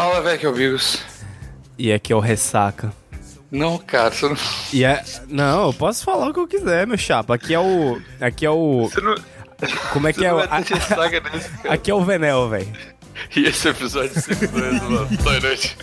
Fala, velho, que é o Bigos. E aqui é o Ressaca. Não, cara, você não. E é. Não, eu posso falar o que eu quiser, meu chapa. Aqui é o. Aqui é o. Você não. Como é que é o. ressaca nesse, cara. Aqui é o Venel, velho. E esse episódio de 5 anos, mano. Boa noite.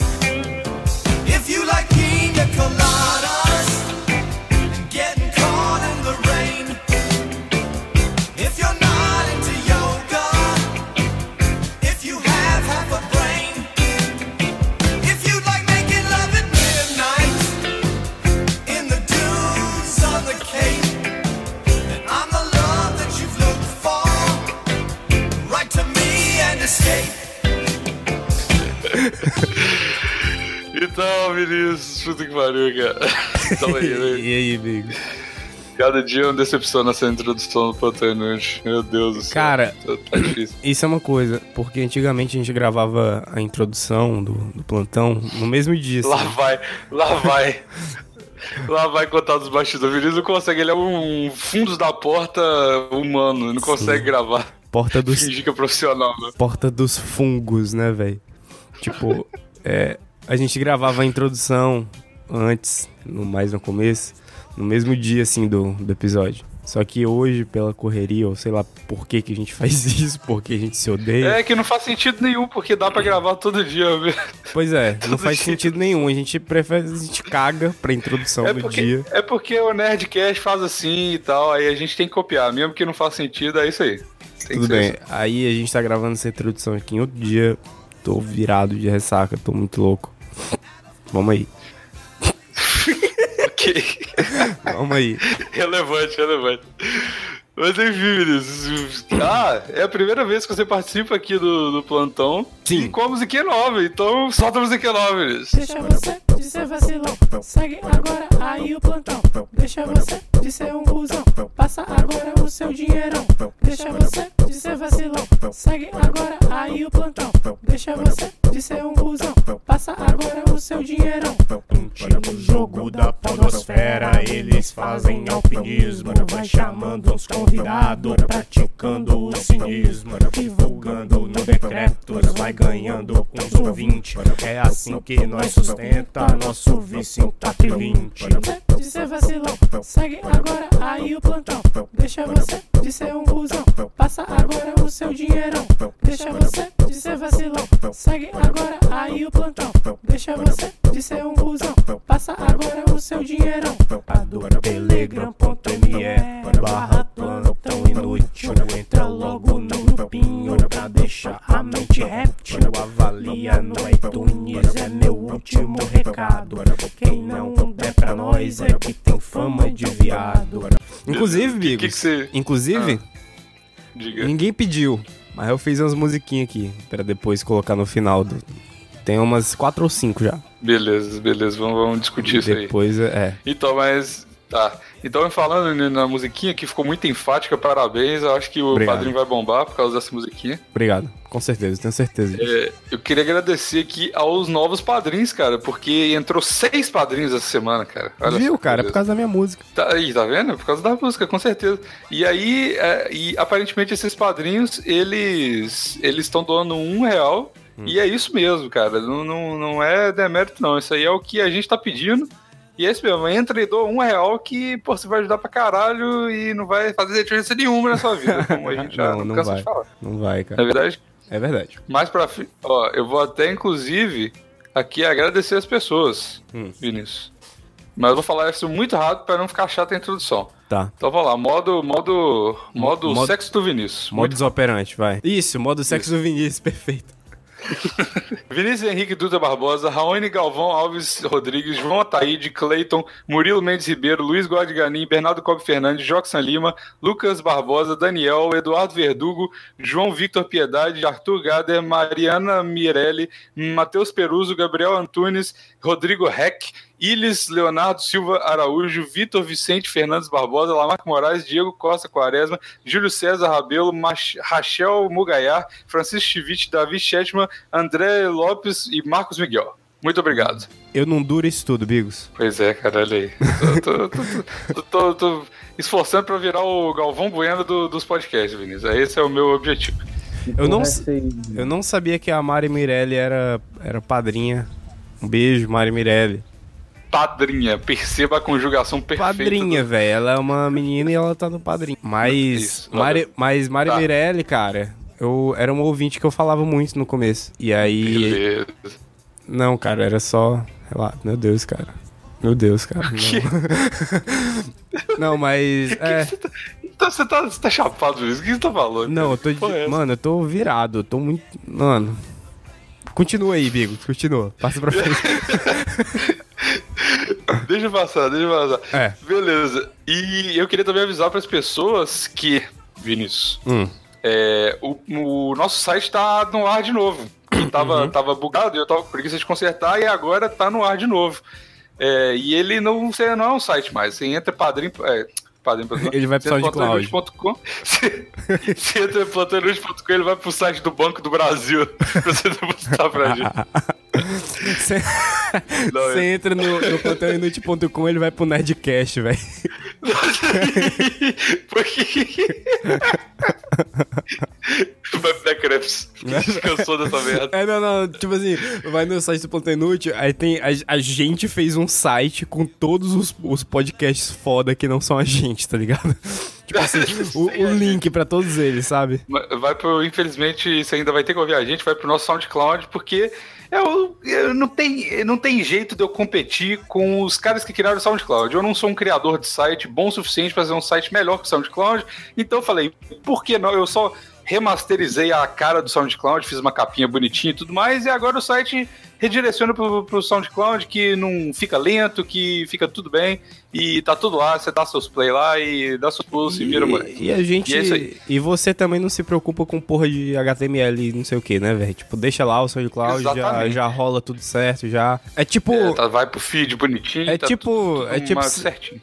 Vinícius, puta que pariu, cara. Aí, velho. E aí, amigo? Cada dia é uma decepção nessa introdução do Pantanante. Meu Deus do céu. Cara, Tá. Isso é uma coisa, porque antigamente a gente gravava a introdução do, do plantão no mesmo dia. assim. Lá vai, lá vai. Lá vai contar dos bastidores. O Vinícius não consegue, ele é um fundos da porta humano, não consegue gravar. Porta dos, Fingir que é profissional, né? porta dos fungos, né, velho? Tipo, é, a gente gravava a introdução antes, no mais no começo, no mesmo dia, assim, do, do episódio. Só que hoje, pela correria, ou sei lá por que, que a gente faz isso, porque a gente se odeia. É que não faz sentido nenhum, porque dá pra gravar todo dia. viu? Pois é, não faz dia. sentido nenhum. A gente prefere, a gente caga pra introdução É do porque, dia. é porque o Nerdcast faz assim e tal, aí a gente tem que copiar, mesmo que não faça sentido, é isso aí. Tem Tudo que bem. assim. Aí a gente tá gravando essa introdução aqui em outro dia. Tô virado de ressaca, tô muito louco. Vamos aí. Ok. Vamos aí. relevante, relevante. Mas enfim, Vinícius. Ah, é a primeira vez que você participa aqui do, do plantão. Sim. E com a musiquinha nova, então solta a musiquinha nova, Vinícius. Deixa você de ser vacilão. Segue agora aí o plantão. Deixa você de ser um cuzão. Passa agora o seu dinheirão. Deixa você de ser vacilão. Segue agora aí o plantão. Deixa você de ser um cuzão. Passa agora o seu dinheirão. No jogo da podosfera eles fazem alpinismo Vai chamando uns convidados, praticando o cinismo Divulgando no decretos, vai ganhando uns ouvintes É assim que nós sustenta nosso vício em TAP 20 De ser vacilão. Segue agora aí o plantão. Deixa você de ser um cuzão. Passa agora o seu dinheirão. Deixa você de ser vacilão. Segue agora aí o plantão. Deixa você de ser um cuzão. Passa agora o seu dinheirão. Telegram.me barra plantão inútil Entra logo no grupinho pra deixar a mente réptil Avalia no iTunes é meu último recado Quem não der pra nós é que tem fama de viado Inclusive, Bigos. que que você- Inclusive, Diga. ninguém pediu. Mas eu fiz umas musiquinhas aqui. Pra depois colocar no final do. Tem umas quatro ou cinco já. Beleza, beleza, vamos, vamos discutir isso aí. depois é. Então, mas. Tá. Então, falando na musiquinha que ficou muito enfática, parabéns. Eu acho que o Obrigado. padrinho vai bombar por causa dessa musiquinha. Obrigado. Com certeza, tenho certeza. É, eu queria agradecer aqui aos novos padrinhos, cara, porque entrou seis padrinhos essa semana, cara. Olha Viu, cara? É por causa da minha música. Tá aí, tá vendo? Por causa da música, com certeza. E aí, é, e aparentemente esses padrinhos, eles eles estão doando um real. E é isso mesmo, cara. Não, não, não é demérito, não. Isso aí é o que a gente tá pedindo. E é isso mesmo. Entra e doa um real que, pô, você vai ajudar pra caralho e não vai fazer diferença nenhuma na sua vida. Como a gente já Não, não, vai. de falar. Não vai, Na cara. verdade, É verdade. mais pra. Ó, eu vou até, inclusive, aqui agradecer as pessoas, Hum. Vinícius. Mas eu vou falar isso muito rápido pra não ficar chata a introdução. Tá. Então vamos lá, modo, modo, modo, Modo- sexo do Vinícius. Modus operante, vai. Isso, modo sexo do Vinícius, perfeito. Vinícius Henrique Dutra Barbosa, Raoni Galvão Alves Rodrigues, João Ataíde, Cleiton, Murilo Mendes Ribeiro, Luiz Guardiganin, Bernardo Cobb Fernandes, Joxan Lima, Lucas Barbosa, Daniel, Eduardo Verdugo, João Victor Piedade, Arthur Gader, Mariana Mirelli, Matheus Peruso, Gabriel Antunes, Rodrigo Heck, Ilis Leonardo Silva Araújo, Vitor Vicente Fernandes Barbosa, Lamarco Moraes, Diego Costa Quaresma, Júlio César Rabelo, Mach- Rachel Mugaiar, Francisco Chivite, Davi Chetman, André Lopes e Marcos Miguel. Muito obrigado. Eu não duro isso tudo, Bigos. Pois é, cara, olha aí. Tô, tô- tô- tô- tô- tô esforçando pra virar o Galvão Bueno do- dos podcasts, Vinícius. Esse é o meu objetivo. Eu não, é aí? eu não sabia que a Mari Mirelli era, era padrinha. Um beijo, Mari Mirelli. Padrinha, perceba a conjugação perfeita. Padrinha, do- velho. Ela é uma menina e ela tá no padrinho. Mas, Isso, Mari, valeu. mas Mari Tá. Mirelli, cara, eu era um ouvinte que eu falava muito no começo. E aí. Beleza. Não, cara, era só. Meu Deus, cara. Meu Deus, cara. Não, não mas. É. Então você tá, você tá chapado isso? O que você tá falando? Não, eu tô. de- é? Mano, eu tô virado. Eu tô muito. Mano. Continua aí, Bigo. Continua. Passa pra frente. Deixa eu passar, deixa eu passar. É. Beleza. E eu queria também avisar para as pessoas que, Vinícius, Hum. é, o, o nosso site tá no ar de novo. Tava, Uhum. tava bugado e eu tava com preguiça de consertar e agora tá no ar de novo. É, e ele não, você não é um site mais. Você entra padrinho. É, padrinho Ele vai pro plantõeinútil.com, Você, você entra em plantõeinútil.com ele vai pro site do Banco do Brasil pra você depositar pra gente. Você você entra no, no plantãoinútil.com ele vai pro Nerdcast, velho. Porque. Vai pro Decreps. Cansou dessa merda. É, não, não, tipo assim, vai no site do Plantão Inútil, aí tem. A, a gente fez um site com todos os, os podcasts foda que não são a gente, tá ligado? Tipo assim, o, o link pra todos eles, sabe? Vai pro. Infelizmente, você ainda vai ter que ouvir a gente, vai pro nosso SoundCloud, porque. Eu, eu não, tem, não tem jeito de eu competir com os caras que criaram o SoundCloud. Eu não sou um criador de site bom o suficiente para fazer um site melhor que o SoundCloud. Então eu falei, por que não? Eu só remasterizei a cara do SoundCloud, fiz uma capinha bonitinha e tudo mais, e agora o site redireciona pro, pro SoundCloud que não fica lento, que fica tudo bem, e tá tudo lá, você dá seus play lá e dá seus pulsos e, vira moleque. E, e a gente. E é E, você também não se preocupa com porra de HTML e não sei o que, né, velho? Tipo, deixa lá o SoundCloud, já, Exatamente. já rola tudo certo, já. É tipo. É, tá- vai pro feed bonitinho. É tá tipo. tudo- tudo é tipo.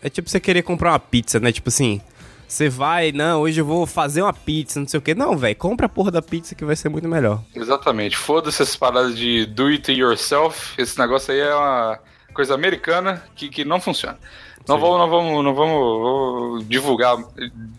É tipo você querer comprar uma pizza, né? Tipo assim. Você vai, não, hoje eu vou fazer uma pizza, não sei o que. Não, velho, compra a porra da pizza que vai ser muito melhor. Exatamente. Foda-se essas paradas de do it yourself. Esse negócio aí é uma coisa americana que, que não funciona. Não vamos, não vamos, não vamos vamos divulgar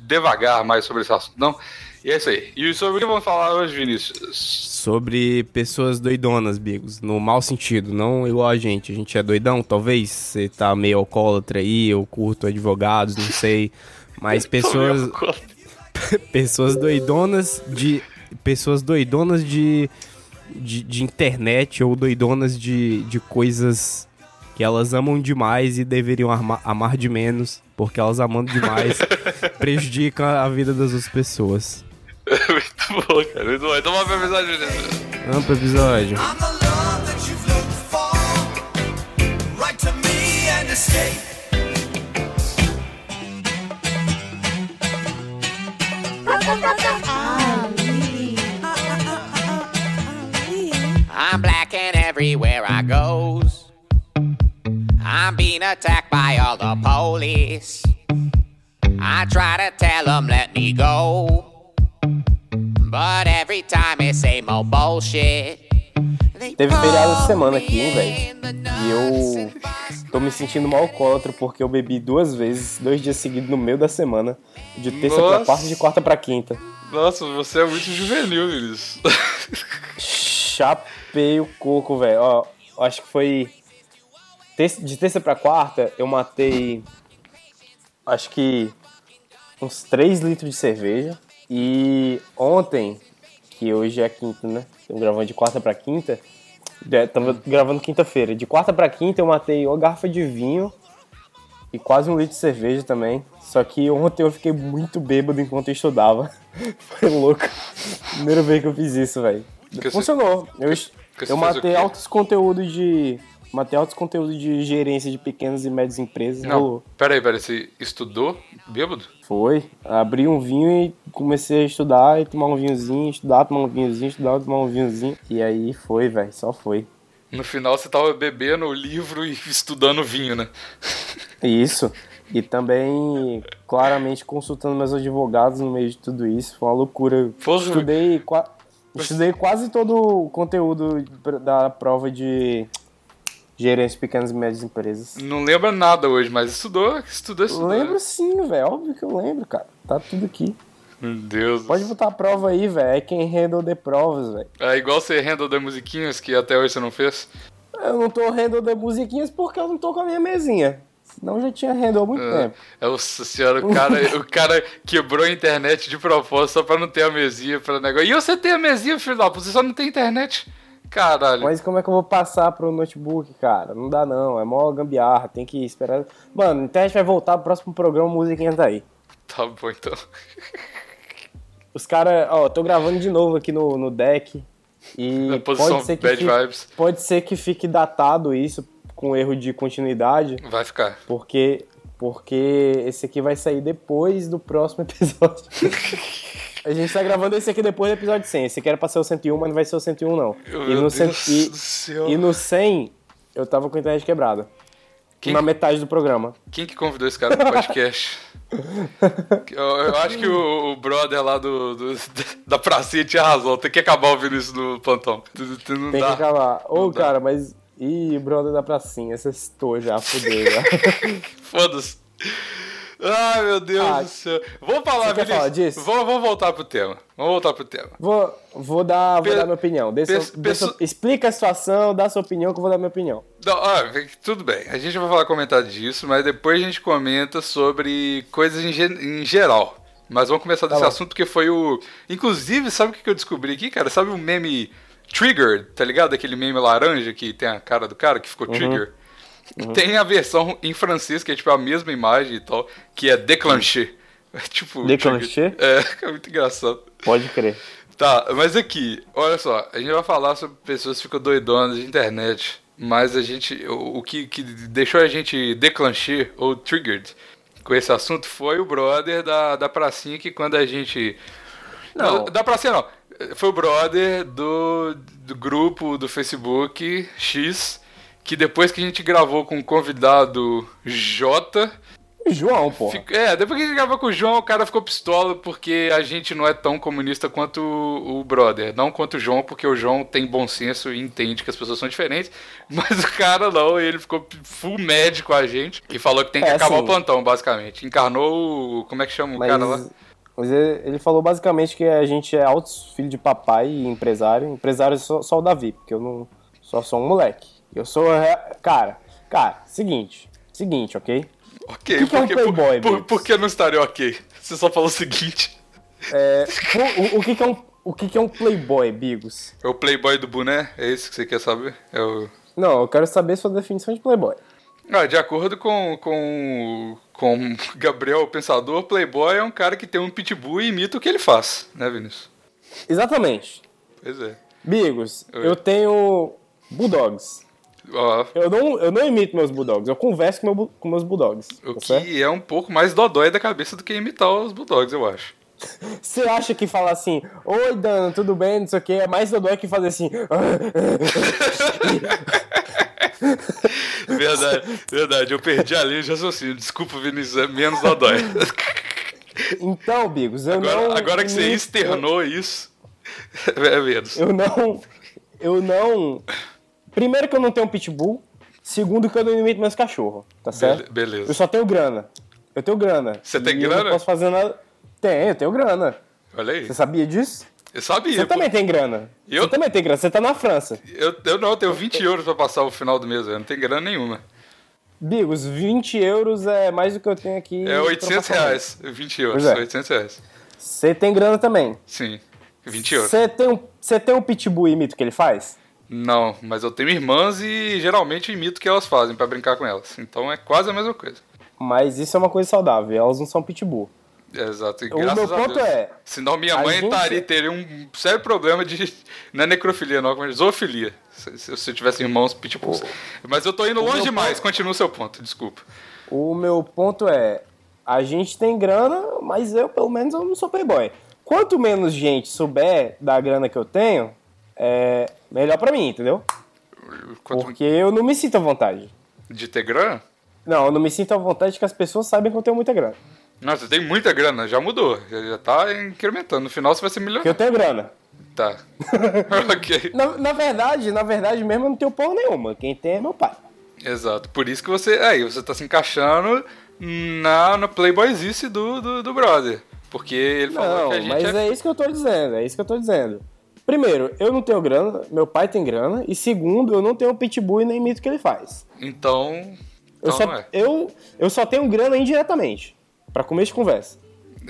devagar mais sobre esse assunto, não. E é isso aí. E sobre o que vamos falar hoje, Vinícius? Sobre pessoas doidonas, Bigos. No mau sentido, não igual a gente. A gente é doidão, talvez. Você tá meio alcoólatra aí, eu curto advogados, não sei. Mas pessoas. pessoas doidonas de pessoas doidonas de, de, de internet ou doidonas de, de coisas que elas amam demais e deveriam arma- amar de menos, porque elas amando demais prejudicam a vida das outras pessoas. muito bom, cara. Muito bom. Então vamos pra mensagem, Vinícius. Vamos pro episódio. I'm the love that you've looked for. Write to me and escape. I'm black and everywhere I goes. I'm being attacked by all the police. I try to tell them let me go. But every time it's same old bullshit. Teve feriado essa semana aqui, hein, velho? E eu tô me sentindo mal alcoólatra porque eu bebi duas vezes, dois dias seguidos no meio da semana. De terça Nossa. pra quarta e de quarta pra quinta. Nossa, você é muito juvenil, Vinícius. Chapei o coco, velho. Ó, acho que foi. De terça pra quarta, eu matei. Acho que. Uns 3 litros de cerveja. E ontem, que hoje é quinta, né? Estamos gravando de quarta pra quinta. É, Tava gravando quinta-feira. De quarta pra quinta, eu matei uma garrafa de vinho e quase um litro de cerveja também. Só que ontem eu fiquei muito bêbado enquanto eu estudava. Foi louco. Primeira vez que eu fiz isso, velho. Que você- Funcionou. Eu, que você eu matei altos conteúdos de. Matei altos conteúdos de gerência de pequenas e médias empresas. Não, Rolou. peraí, peraí. Você estudou bêbado? Foi. Abri um vinho e comecei a estudar e tomar um vinhozinho, estudar, tomar um vinhozinho, estudar, tomar um vinhozinho. E aí foi, velho. Só foi. No final você tava bebendo o livro e estudando vinho, né? Isso. E também, claramente, consultando meus advogados no meio de tudo isso. Foi uma loucura. Porra. Estudei, qua- estudei quase todo o conteúdo da prova de gerência de pequenas e médias empresas. Não lembra nada hoje, mas estudou, estudou, estudou. Lembro sim, velho. Óbvio que eu lembro, cara. Tá tudo aqui. Meu Deus. Pode botar a prova aí, velho. É quem handle the provas, velho. É igual você handle de musiquinhas que até hoje você não fez. Eu não tô handle the musiquinhas porque eu não tô com a minha mesinha. Senão já tinha há muito É, tempo. é o senhora, o cara, o cara quebrou a internet de propósito só pra não ter a mesinha pra negócio. E você tem a mesinha, filho da puta, você só não tem internet. Caralho. Mas como é que eu vou passar pro notebook, cara? Não dá não, é mó gambiarra, tem que esperar. Mano, a internet vai voltar pro próximo programa, musiquinha tá aí. Tá bom então. Os caras, ó, tô gravando de novo aqui no, no deck. E Na posição pode ser, que bad fique, vibes. pode ser que fique datado isso com erro de continuidade, Vai ficar. porque porque esse aqui vai sair depois do próximo episódio. A gente tá gravando esse aqui depois do episódio 100. Esse aqui era pra ser o 101, mas não vai ser o 101 não. E no, Deus e- e no 100, eu tava com a internet quebrada. Quem- Na metade do programa. Quem que convidou esse cara pro podcast? eu, eu acho que o, o brother lá do, do- da pracinha tinha razão. Tem que acabar ouvindo isso no plantão. Não Tem que dá. acabar. Ô, dá. cara, mas... Ih, brother da pracinha, cestou já, fudeu já. Foda-se. Ai, meu Deus Ah, do céu. Vamos falar, Vinícius. falar disso? Vamos, vamos voltar pro tema. Vamos voltar pro tema. Vou, vou, dar, vou dar minha opinião. Dê pe- sua- dê pesso- sua- explica a situação, dá sua opinião que eu vou dar minha opinião. Não, ah, tudo bem. A gente vai falar comentar disso, mas depois a gente comenta sobre coisas em, ge- em geral. Mas vamos começar desse bom. assunto porque foi o. Inclusive, sabe o que que eu descobri aqui, cara? Sabe o meme Trigger, tá ligado? Aquele meme laranja que tem a cara do cara que ficou Trigger. Tem a versão em francês, que é tipo a mesma imagem e tal, que é déclenché. É tipo. Déclenché? É, é muito engraçado. Pode crer. Tá, mas aqui, olha só, a gente vai falar sobre pessoas que ficam doidonas de internet, mas a gente, o, o que, que deixou a gente declancher ou triggered com esse assunto foi o brother da, da pracinha que quando a gente... Não. Da, da pracinha não, foi o brother do, do grupo do Facebook X, que depois que a gente gravou com o convidado J... João, pô. É, depois que a gente gravou com o João, o cara ficou pistola porque a gente não é tão comunista quanto o, o brother. Não quanto o João, porque o João tem bom senso e entende que as pessoas são diferentes. Mas o cara não, ele ficou full médico a gente e falou que tem que É, acabar assim- o plantão, basicamente. Encarnou o. Como é que chama o Mas, cara lá? mas ele ele falou basicamente que a gente é altos filho de papai e empresário. Empresário é só, só o Davi, porque eu não só sou um moleque. Eu sou. rea- Cara, cara, seguinte. Seguinte, ok? Ok, que que é um porque, por, playboy, por, Biggs? por que não estaria ok? Você só falou o seguinte: É, o, o- o que, que é um. O que, que é um playboy, Bigos? é o playboy do boné? É isso que você quer saber? É o. Não, eu quero saber sua definição de playboy. Ah, de acordo com, com, com Gabriel o Pensador, Playboy é um cara que tem um pitbull e imita o que ele faz, né, Vinícius? Exatamente. Pois é. Bigos, Oi. eu tenho bulldogs. Ó, Eu não, eu não imito meus bulldogs, eu converso com, meu com meus bulldogs. o tá que é um pouco mais dodói da cabeça do que imitar os Bulldogs, eu acho. Você acha que falar assim, oi Dano, tudo bem, não sei o que, é mais dodói que fazer assim. Verdade, verdade. Eu perdi a linha de raciocínio. Desculpa, Vinícius, é menos dodói. Então, Bigos, eu Agora, não. agora que você externou isso, é menos. Eu não. Eu não. Primeiro que eu não tenho um pitbull. Segundo que eu não imito meus cachorros, tá certo? Bele- beleza. Eu só tenho grana. Eu tenho grana. Você tem E Eu grana? não posso fazer nada. Tenho, eu tenho grana. Olha aí. Você sabia disso? Eu sabia. Você pô. também tem grana. Eu- Você também tem grana. Você tá na França. Eu, eu não, eu tenho 20 euros pra passar o final do mês, velho. Não tem grana nenhuma. Bigos, 20 euros é mais do que eu tenho aqui. É pra 800 passar o mês. reais. 20 euros. Pois é. 800 reais. Você tem grana também. Sim. 20 euros. Você tem um, você tem um pitbull e imita o que ele faz? Não, mas eu tenho irmãs e geralmente imito o que elas fazem pra brincar com elas. Então é quase a mesma coisa. Mas isso é uma coisa saudável. Elas não são pitbull. Exato. E O meu a ponto Deus. é, Senão minha mãe gente- estaria, teria um sério problema de. Não é necrofilia, não, é zoofilia. Se, se, eu tivesse irmãos pitbulls. Mas eu tô indo longe meu demais. Continua o seu ponto, desculpa. O meu ponto é, a gente tem grana, mas eu, pelo menos, eu não sou playboy. Quanto menos gente souber da grana que eu tenho, é melhor pra mim, entendeu? Quanto Porque eu não me sinto à vontade. de ter grana? Não, eu não me sinto à vontade que as pessoas saibam que eu tenho muita grana. Nossa, você tem muita grana, já mudou. Já, já tá incrementando. No final você vai ser Porque eu tenho grana. Tá. ok. Na, na verdade, na verdade mesmo, eu não tenho porra nenhuma. Quem tem é meu pai. Exato. Por isso que você. Aí, você tá se encaixando na, na Playboyzice do, do, do brother. Porque ele falou Não, que a gente mas é... é isso que eu tô dizendo, é isso que eu tô dizendo. Primeiro, eu não tenho grana, meu pai tem grana, e segundo, eu não tenho pitbull e nem imito o que ele faz. Então. Eu, Então só, é. eu, eu só tenho grana indiretamente, pra começo de conversa.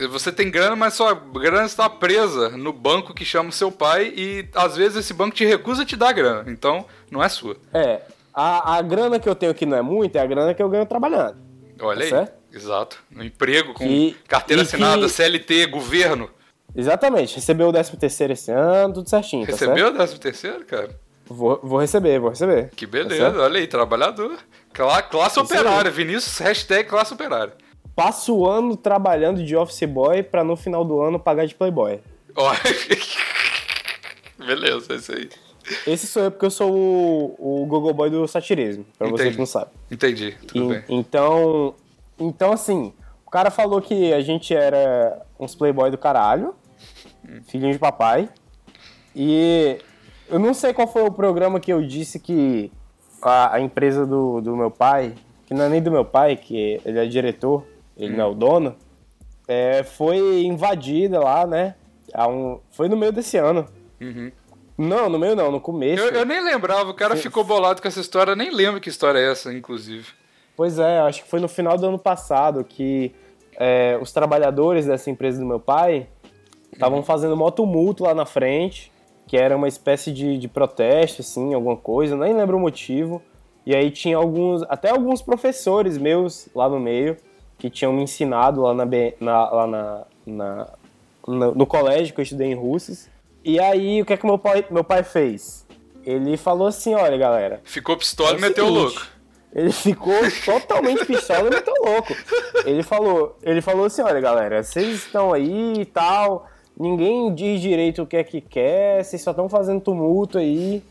Você tem grana, mas sua grana está presa no banco que chama o seu pai e às vezes esse banco te recusa a te dar grana. Então, não é sua. É, a, a grana que eu tenho que não é muito, é a grana que eu ganho trabalhando. Olha aí. Tá certo? Exato. Um emprego com E- carteira e que- assinada, CLT, governo. Exatamente, recebeu o 13 terceiro esse ano, tudo certinho, tá Recebeu o 13 terceiro, cara? Vou, vou receber, vou receber. Que Tá beleza, certo? olha aí, trabalhador. Cla- classe Isso aí. operária, Vinícius, hashtag classe operária. Passo o ano trabalhando de office boy pra no final do ano pagar de playboy. Ó. beleza, é isso aí. Esse sou eu porque eu sou o, o gogo boy do satirismo, pra você Entendi. que não sabe. Entendi, tudo E- bem. Então, então assim, cara falou que a gente era uns playboy do caralho, filhinho de papai. E eu não sei qual foi o programa que eu disse que a, a empresa do, do meu pai, que não é nem do meu pai, que ele é diretor, ele não é o dono, é, foi invadida lá, né? um- foi no meio desse ano. Não, no meio não, no começo. Eu, eu nem lembrava, o cara ficou bolado com essa história, eu nem lembro que história é essa, inclusive. Pois é, acho que foi no final do ano passado que é, os trabalhadores dessa empresa do meu pai estavam fazendo mó tumulto lá na frente, que era uma espécie de, de protesto, assim, alguma coisa, nem lembro o motivo. E aí tinha alguns, até alguns professores meus lá no meio, que tinham me ensinado lá, na, na- lá na, na- no, no colégio que eu estudei em Russes. E aí, o que é que meu pai, meu pai fez? Ele falou assim, olha, galera, Ficou pistola é e meteu o louco. Ele ficou totalmente pistola e meteu louco. Ele falou, ele falou assim, olha galera, vocês estão aí e tal, ninguém diz direito o que é que quer, vocês só estão fazendo tumulto aí.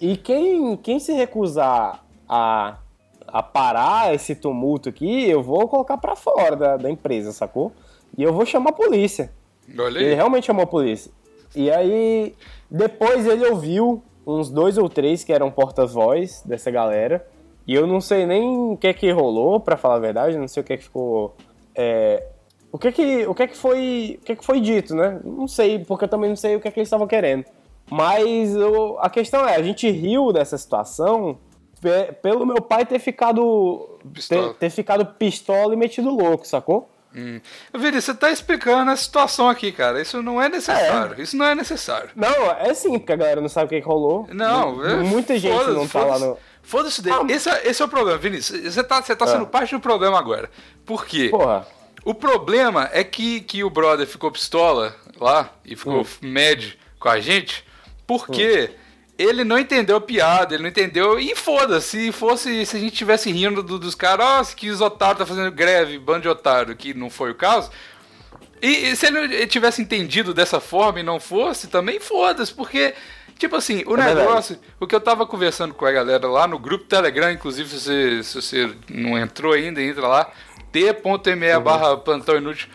E quem, quem se recusar a, a parar esse tumulto aqui, eu vou colocar pra fora da, da empresa, sacou? E eu vou chamar a polícia. Olha Ele realmente chamou a polícia. E aí, depois ele ouviu uns dois ou três que eram porta-voz dessa galera. E eu não sei nem o que é que rolou, pra falar a verdade, não sei o que é que ficou. é, o que é que, o que é que foi, o que é que foi dito, né? Não sei, porque eu também não sei o que é que eles estavam querendo. Mas eu- a questão é, a gente riu dessa situação pe- pelo meu pai ter ficado ter, ter ficado pistola e metido louco, sacou? Hum. Vini, você tá explicando a situação aqui, cara. Isso não é necessário. Isso não é necessário. Não, é sim, porque a galera não sabe o que, que rolou. Não, Mu- é- muita gente não tá lá no. Foda-se dele. Ah, esse, é, esse é o problema, Vinícius. Você tá, você tá Ah. sendo parte do problema agora. Por quê? Porra. O problema é que, que o brother ficou pistola lá e ficou Hum. mad com a gente porque ele não entendeu a piada, ele não entendeu. E foda-se, se fosse se a gente tivesse rindo do- dos caras, ó, que os otários tá fazendo greve, bando de otário, que não foi o caso. E, e se ele tivesse entendido dessa forma e não fosse, também foda-se, porque, tipo assim, o É verdade. negócio, o que eu tava conversando com a galera lá no grupo Telegram, inclusive, se você, se você não entrou ainda, entra lá, t.me barra plantão inútil.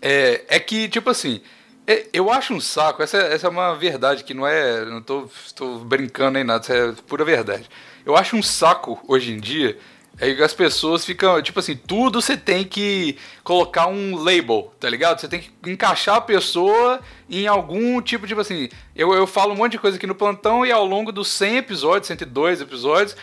É, é que, tipo assim, é- eu acho um saco, essa, essa é uma verdade que não é. Não tô, tô brincando nem nada, isso é pura verdade. Eu acho um saco hoje em dia que as pessoas ficam, tipo assim, tudo você tem que colocar um label, tá ligado? Você tem que encaixar a pessoa em algum tipo, tipo assim. Eu, eu falo um monte de coisa aqui no plantão e ao longo dos 100 episódios, 102 episódios,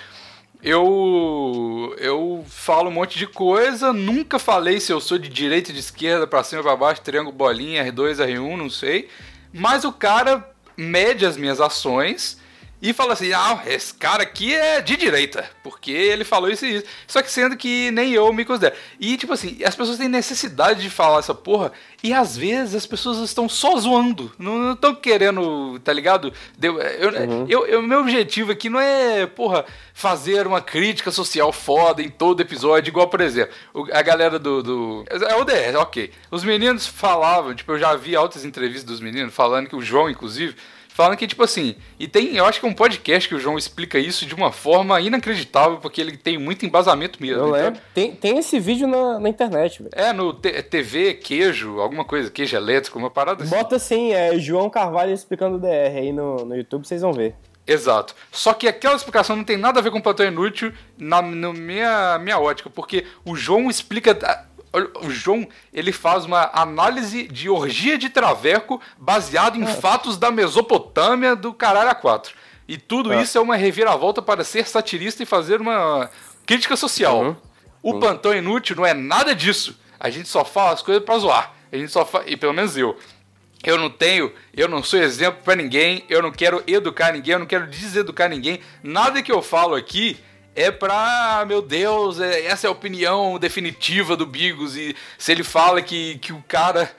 eu eu falo um monte de coisa, nunca falei se eu sou de direita, de esquerda, pra cima, pra baixo, triângulo, bolinha, R2, R1, não sei. Mas o cara mede as minhas ações e fala assim: "Ah, esse cara aqui é de direita, porque ele falou isso e isso". Só que sendo que nem eu me considero. E tipo assim, as pessoas têm necessidade de falar essa porra e às vezes as pessoas estão só zoando, não estão querendo, tá ligado? Deu- Eu, eu, eu- meu objetivo aqui não é, porra, fazer uma crítica social foda em todo episódio, igual, por exemplo, a galera do, do. É o DR, ok. Os meninos falavam, tipo, eu já vi altas entrevistas dos meninos falando que o João, inclusive, falando que, tipo assim, e tem, eu acho que é um podcast que o João explica isso de uma forma inacreditável, porque ele tem muito embasamento mesmo. Eu Então, lembro. Tem, tem esse vídeo na, na internet, velho. é, no TV, queijo, alguma coisa, queijo elétrico, uma parada assim. Bota assim, é João Carvalho explicando o DR aí no, no YouTube, vocês vão ver. Exato. Só que aquela explicação não tem nada a ver com o plantão inútil na no minha, minha ótica, porque o João explica. O João, ele faz uma análise de orgia de traveco baseado em fatos da Mesopotâmia do caralho a quatro. E tudo isso é uma reviravolta para ser satirista e fazer uma crítica social. O plantão inútil não é nada disso. A gente só fala as coisas pra zoar. A gente só fa... E pelo menos eu. Eu não tenho, eu não sou exemplo pra ninguém, eu não quero educar ninguém, eu não quero deseducar ninguém. Nada que eu falo aqui é pra, meu Deus, é- essa é a opinião definitiva do Bigos. E se ele fala que, que o cara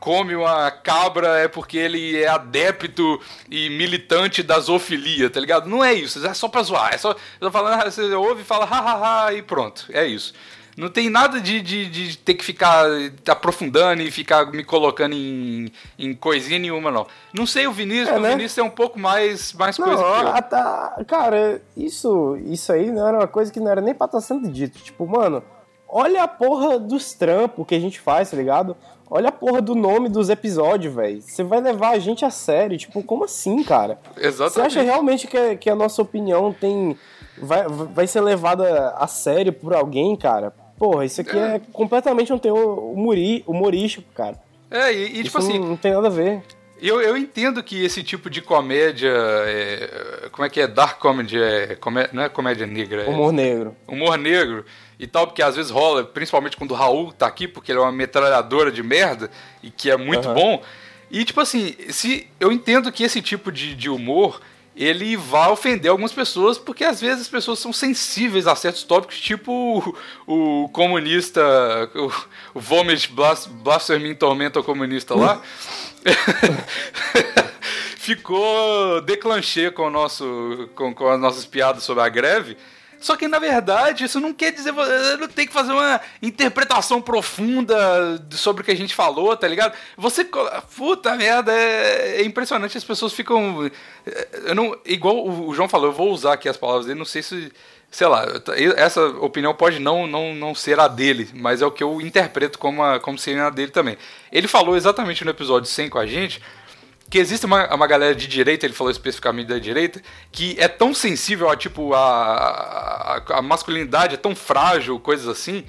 come uma cabra é porque ele é adepto e militante da zoofilia, tá ligado? Não é isso, é só pra zoar. É só, tô falando, ah, você ouve e fala hahaha e pronto, é isso. Não tem nada de, de, de ter que ficar aprofundando e ficar me colocando em, em coisinha nenhuma, não. Não sei o Vinícius, É, o né? Vinícius é um pouco mais, mais Não, coisa que eu. a- tá- cara, isso, isso aí não era uma coisa que não era nem pra estar sendo dito. Tipo, mano, olha a porra dos trampos que a gente faz, tá ligado? Olha a porra do nome dos episódios, velho. Você vai levar a gente a sério. Tipo, como assim, cara? Você Exatamente. acha realmente que, a- que a nossa opinião tem. Vai, vai ser levada a sério por alguém, cara? Porra, isso aqui é, completamente um teor humorístico, cara. É, e, e, tipo assim, não, tem nada a ver. Eu, eu entendo que esse tipo de comédia. é, como é que é? Dark comedy é. comé- não é comédia negra, é Humor negro. humor negro e tal, porque às vezes rola, principalmente quando o Raul tá aqui, porque ele é uma metralhadora de merda e que é muito Aham. bom. E tipo assim, se eu entendo que esse tipo de, de humor ele vai ofender algumas pessoas, porque às vezes as pessoas são sensíveis a certos tópicos, tipo o, o comunista, o, o Vomit Blas- Blasphemy Tormenta comunista lá. ficou declanchê com, o nosso, com, com as nossas piadas sobre a greve. Só que, na verdade, isso não quer dizer. Eu não tem que fazer uma interpretação profunda sobre o que a gente falou, tá ligado? Você. Puta merda, é, é impressionante. As pessoas ficam. é, Eu não, igual o João falou, eu vou usar aqui as palavras dele, não sei se. Sei lá, essa opinião pode não, não, não ser a dele, mas é o que eu interpreto como, a, como seria a dele também. Ele falou exatamente no episódio 100 com a gente que existe uma, uma galera de direita, ele falou especificamente da direita, que é tão sensível a tipo a, a, a masculinidade é tão frágil, coisas assim,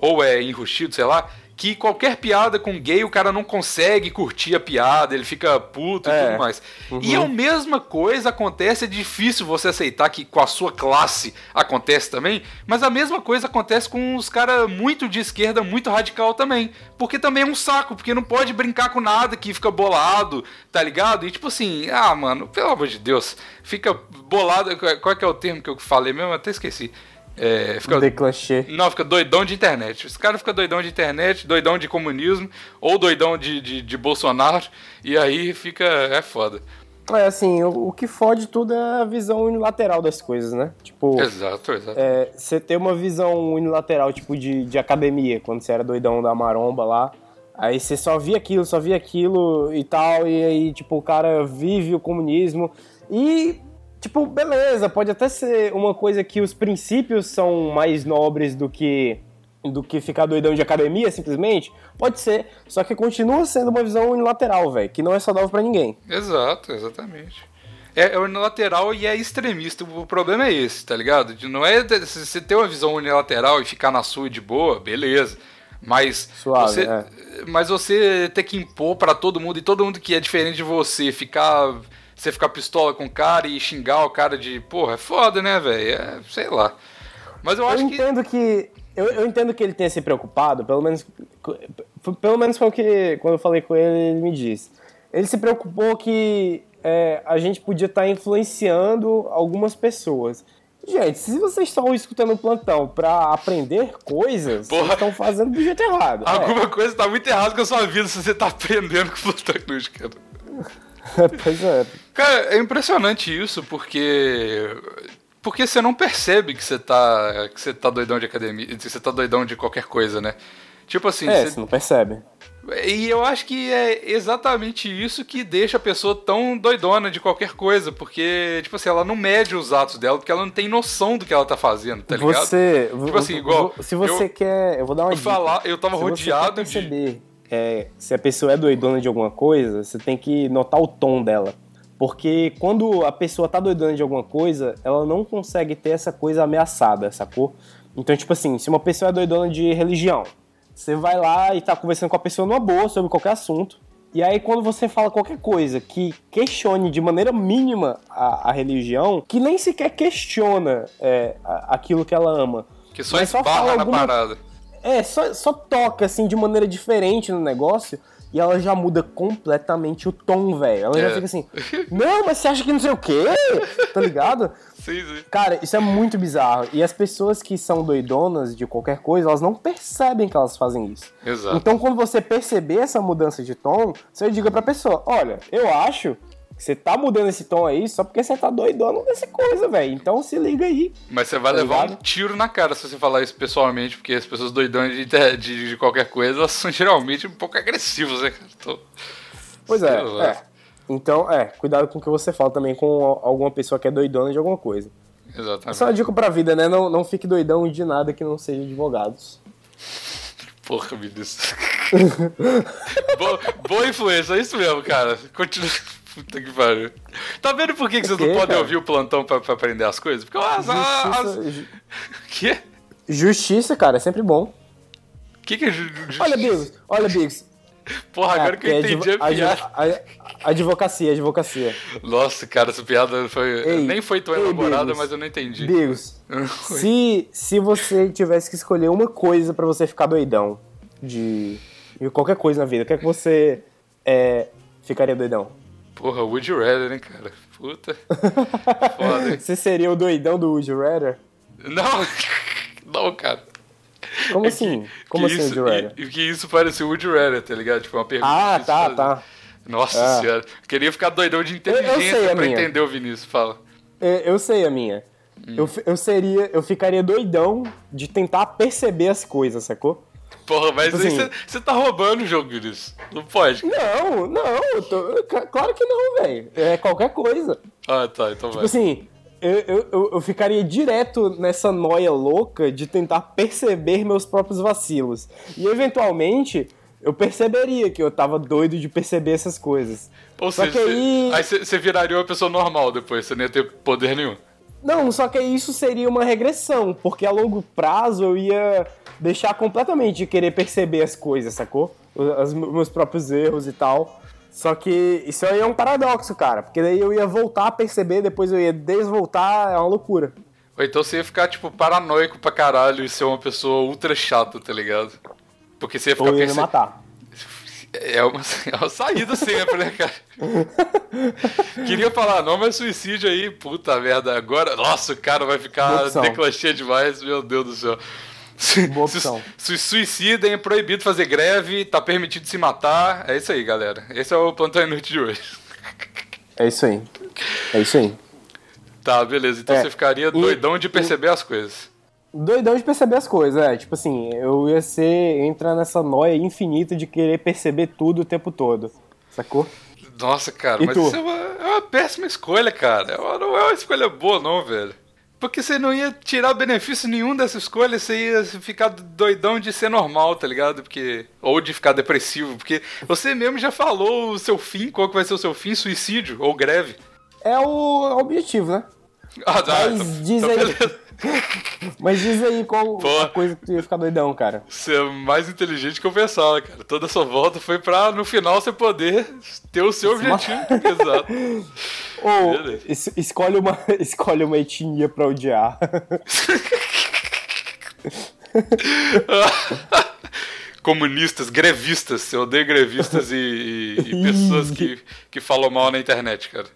ou é enrustido, sei lá, que qualquer piada com gay o cara não consegue curtir a piada, ele fica puto e É. tudo mais. E a mesma coisa acontece, é difícil você aceitar que com a sua classe acontece também, mas a mesma coisa acontece com os caras muito de esquerda, muito radical também. Porque também é um saco, porque não pode brincar com nada que fica bolado, tá ligado? E tipo assim, ah, mano, pelo amor de Deus, fica bolado. Qual é que é o termo que eu falei mesmo? Até esqueci. É, fica Declanchê. não, fica doidão de internet. Esse cara fica doidão de internet, doidão de comunismo, ou doidão de, de, de Bolsonaro, e aí fica. é foda. É assim, o, o que fode tudo é a visão unilateral das coisas, né? Tipo, Exato, exato. é, você ter uma visão unilateral, tipo, de, de academia, quando você era doidão da maromba lá. Aí você só via aquilo, só via aquilo e tal, e aí, tipo, o cara vive o comunismo. E, tipo, beleza, pode até ser uma coisa que os princípios são mais nobres do que do que ficar doidão de academia, simplesmente. Pode ser, só que continua sendo uma visão unilateral, velho, que não é saudável pra ninguém. Exato, exatamente. É, é unilateral e é extremista. O problema é esse, tá ligado? Não é se você ter uma visão unilateral e ficar na sua de boa, beleza. Mas Suave, você, é. mas você ter que impor pra todo mundo e todo mundo que é diferente de você ficar você ficar pistola com o cara e xingar o cara de, porra, é foda, né, velho? É, sei lá. Mas eu Eu acho que entendo que. Eu, eu entendo que ele tenha se preocupado, pelo menos. Pelo menos foi o que. Quando eu falei com ele, ele me disse. Ele se preocupou que é, a gente podia estar influenciando algumas pessoas. Gente, se vocês estão escutando o plantão pra aprender coisas, Porra. vocês estão fazendo do jeito errado. É. alguma coisa tá muito errada com a sua vida se você tá aprendendo com o Plutocruz, cara. Pois é. Cara, é impressionante isso, porque. Porque você não percebe que você tá. que você tá doidão de academia. que você tá doidão de qualquer coisa, né? Tipo assim, É, você- você não percebe. e eu acho que é exatamente isso que deixa a pessoa tão doidona de qualquer coisa, porque, tipo assim, ela não mede os atos dela, porque ela não tem noção do que ela tá fazendo, tá ligado? Você. Tipo assim, igual, Se você eu- quer. Eu vou dar uma eu dica. falar- eu tava Se você rodeado quer de- perceber é, se a pessoa é doidona de alguma coisa, você tem que notar o tom dela. Porque quando a pessoa tá doidona de alguma coisa, ela não consegue ter essa coisa ameaçada, sacou? Então, tipo assim, se uma pessoa é doidona de religião, Você vai lá e tá conversando com a pessoa numa boa sobre qualquer assunto. E aí, quando você fala qualquer coisa que questione de maneira mínima a, a religião, que nem sequer questiona é, a- aquilo que ela ama. Que só só fala na alguma- parada. É, só, só toca assim de maneira diferente no negócio e ela já muda completamente o tom, velho. Ela É. já fica assim: Não, mas você acha que não sei o quê? Tá ligado? Sim, sim. Cara, isso é muito bizarro. E as pessoas que são doidonas de qualquer coisa, elas não percebem que elas fazem isso. Exato. Então, quando você perceber essa mudança de tom, você diga pra pessoa: Olha, eu acho você tá mudando esse tom aí só porque você tá doidona dessa coisa, velho. Então se liga aí. Mas você vai Tá levar um ligado? tiro na cara se você falar isso pessoalmente, porque as pessoas doidões de, de, de qualquer coisa, elas são geralmente um pouco agressivas, né, cara? Então, Pois é, é. Então, é, cuidado com o que você fala também com alguma pessoa que é doidona de alguma coisa. Exatamente. Essa é uma dica pra vida, né? Não, não fique doidão de nada que não seja advogados. Porra, Vinícius. boa, boa influência, é isso mesmo, cara. Continua. Puta que pariu. Tá vendo por que, que vocês não podem cara? ouvir o plantão pra, pra aprender as coisas? Porque as, as, Justiça, ju- Quê? justiça, cara, é sempre bom. Que que é ju- ju- Olha, Bigos, olha, Bigos. Porra, agora que eu entendi a piada. Advocacia, advocacia. Nossa, cara, essa piada foi. Ei, nem foi tão ei, elaborada, Bigos. mas eu não entendi. Bigos, se, se você tivesse que escolher uma coisa pra você ficar doidão de, de qualquer coisa na vida, o que é que você é, ficaria doidão? Porra, Would You Rather, hein, cara? Puta. Foda, hein? Você seria o doidão do Would You Rather? Não, não, cara. Como É assim? que- Como que assim, isso, Would You Rather? e- Que isso parece Would You Rather, tá ligado? Tipo, uma pergunta. Ah, tá, fazer. tá. Nossa Ah. senhora. Queria ficar doidão de eu inteligência sei a pra minha. entender o Vinícius. Fala. É, Eu sei a minha. Hum. Eu, eu seria, eu ficaria doidão de tentar perceber as coisas, sacou? Porra, mas Tipo aí assim- você tá roubando o jogo, Vinícius. Não pode. Não, não, tô- claro que não, velho. É qualquer coisa. Ah, tá, então vai. Tipo assim, eu, eu, eu, ficaria direto nessa noia louca de tentar perceber meus próprios vacilos. E eventualmente eu perceberia que eu tava doido de perceber essas coisas. Ou só seja, que aí- você você viraria uma pessoa normal depois, você não ia ter poder nenhum. Não, só que isso seria uma regressão, porque a longo prazo eu ia deixar completamente de querer perceber as coisas, sacou? Os meus próprios erros e tal. Só que isso aí é um paradoxo, cara, porque daí eu ia voltar a perceber, depois eu ia desvoltar, é uma loucura. Ou então você ia ficar, tipo, paranoico pra caralho e ser uma pessoa ultra chata, tá ligado? Porque você ia ficar Ou ia me matar. É uma, é uma saída sempre, né, cara? Queria falar, não, mas suicídio aí, puta merda. Agora, nossa, o cara vai ficar declanchê demais, meu Deus do céu. Se, suicidem, é proibido fazer greve, tá permitido se matar. É isso aí, galera. Esse é o plantão inútil de hoje. É isso aí. É isso aí. Tá, beleza. Então É. você ficaria E- doidão de perceber as coisas. Doidão de perceber as coisas, é. Tipo assim, eu ia ser. entrar nessa noia infinita de querer perceber tudo o tempo todo. Sacou? Nossa, cara, E mas tu? isso é uma, é uma péssima escolha, cara. É Não é uma escolha boa, não, velho. Porque você não ia tirar benefício nenhum dessa escolha, você ia ficar doidão de ser normal, tá ligado? Porque. Ou de ficar depressivo. Porque você mesmo já falou o seu fim, qual que vai ser o seu fim? Suicídio ou greve. É o é o objetivo, né? Ah, tá. Mas então- diz então aí. beleza. Mas diz aí qual Pô. a coisa que tu ia ficar doidão, cara. Você é mais inteligente que eu pensava, cara. Toda essa volta foi pra, no final, você poder ter o seu objetivo. Exato. Ou es- escolhe uma, escolhe uma etnia pra odiar. Comunistas, grevistas. Eu odeio grevistas e, e- e pessoas que, que falam mal na internet, cara.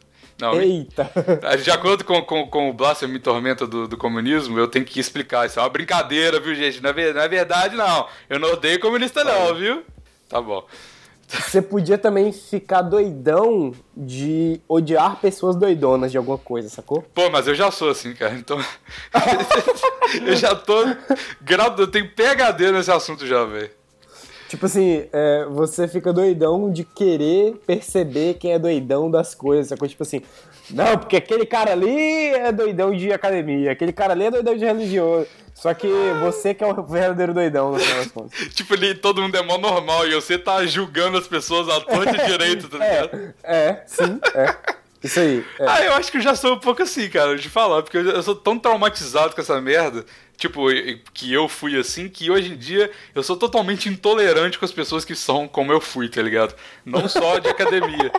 Não, Eita! de acordo com, com, com o Blasphemy Me Tormenta do, do comunismo, eu tenho que explicar. Isso é uma brincadeira, viu, gente? Na, ve- na verdade, não. Eu não odeio comunista, não, viu? Tá bom. Você podia também ficar doidão de odiar pessoas doidonas de alguma coisa, sacou? Pô, mas eu já sou assim, cara. Então. eu já tô. gradu- Eu tenho PHD nesse assunto já, velho. Tipo assim, é, você fica doidão de querer perceber quem é doidão das coisas, sacou? Tipo assim, não, porque aquele cara ali é doidão de academia, aquele cara ali é doidão de religioso. Só que você que é o verdadeiro doidão, no final das contas. Tipo, ali todo mundo é mó normal e você tá julgando as pessoas à torta e direito, tá ligado? É, é, sim, é. Isso aí. é. Ah, eu acho que eu já sou um pouco assim, cara, de falar, porque eu, eu sou tão traumatizado com essa merda, tipo, que eu fui assim, que hoje em dia eu sou totalmente intolerante com as pessoas que são como eu fui, tá ligado? Não só de academia.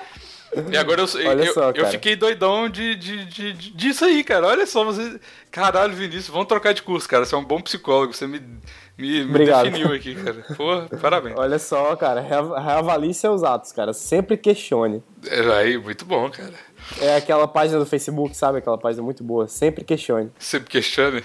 E agora eu, eu, só, eu fiquei doidão de, de, de, de- disso aí, cara. Olha só, você. Caralho, Vinícius, vamos trocar de curso, cara. Você é um bom psicólogo, você me, me, me definiu aqui, cara. Pô, parabéns. Olha só, cara, reava- reavalie seus atos, cara. Sempre questione. É, aí, muito bom, cara. É aquela página do Facebook, sabe? Aquela página muito boa. Sempre questione. Sempre questione.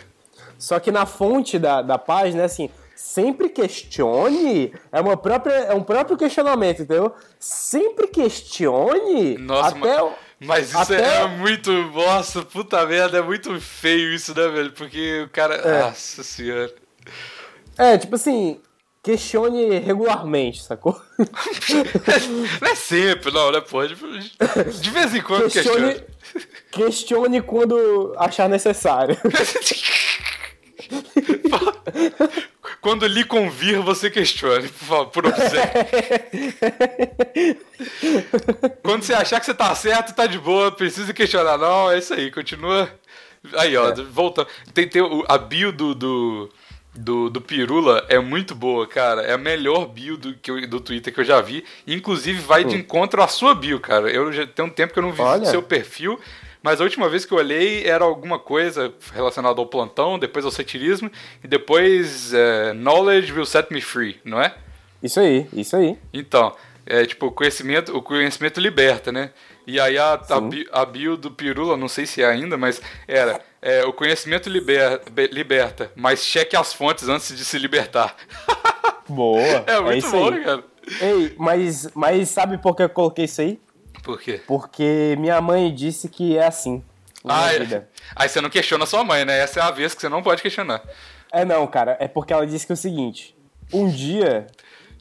Só que na fonte da, da página é assim. Sempre questione é, uma própria, é um próprio questionamento, entendeu? Sempre questione Nossa, até mas, mas isso até- é muito. Nossa, puta merda, é muito feio isso, né, velho? Porque o cara. É. Nossa senhora. É, tipo assim, questione regularmente, sacou? Não é sempre, não, né, pô? De, vez em quando questione, questione. questione quando achar necessário. Quando lhe convir, você questione, por favor, por. Quando você achar que você tá certo, tá de boa, precisa questionar, não, é isso aí, continua. Aí, ó, volta. Tem, tem o- a bio do, do, do, do Pirula é muito boa, cara. É a melhor bio do, que eu- do Twitter que eu já vi. Inclusive, vai de encontro à sua bio, cara. Eu já tem um tempo que eu não visito Olha. seu perfil. Mas a última vez que eu olhei era alguma coisa relacionada ao plantão, depois ao satirismo, e depois é, Knowledge will set me free, não é? Isso aí, isso aí. Então, é tipo, o conhecimento, o conhecimento liberta, né? E aí a, a, a bio do Pirula, não sei se é ainda, mas era é, o conhecimento liber, be- liberta, mas cheque as fontes antes de se libertar. Boa. É muito isso bom, aí. né, cara? Ei, mas, mas sabe por que eu coloquei isso aí? Por quê? Porque minha mãe disse que é assim. Ah, é. vida. aí você não questiona sua mãe, né? Essa é a vez que você não pode questionar. É não, cara, é porque ela disse que é o seguinte: um dia,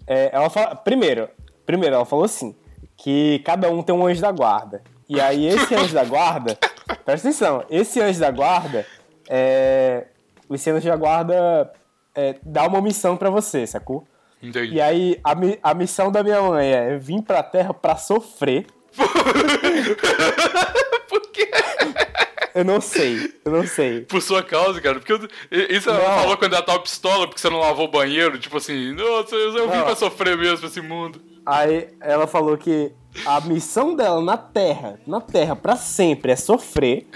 é, ela fala, primeiro, primeiro ela falou assim que cada um tem um anjo da guarda. E aí esse anjo da guarda, presta atenção, esse anjo da guarda, é, esse anjo da guarda é, dá uma missão pra você, sacou? Entendi. E aí a, a missão da minha mãe é vir pra Terra pra sofrer. Por quê? Eu não sei, eu não sei. Por sua causa, cara. Porque isso ela falou quando ela tava pistola, porque você não lavou o banheiro. Tipo assim, nossa, eu eu vim pra sofrer mesmo esse mundo. Aí ela falou que a missão dela na Terra, na Terra pra sempre é sofrer.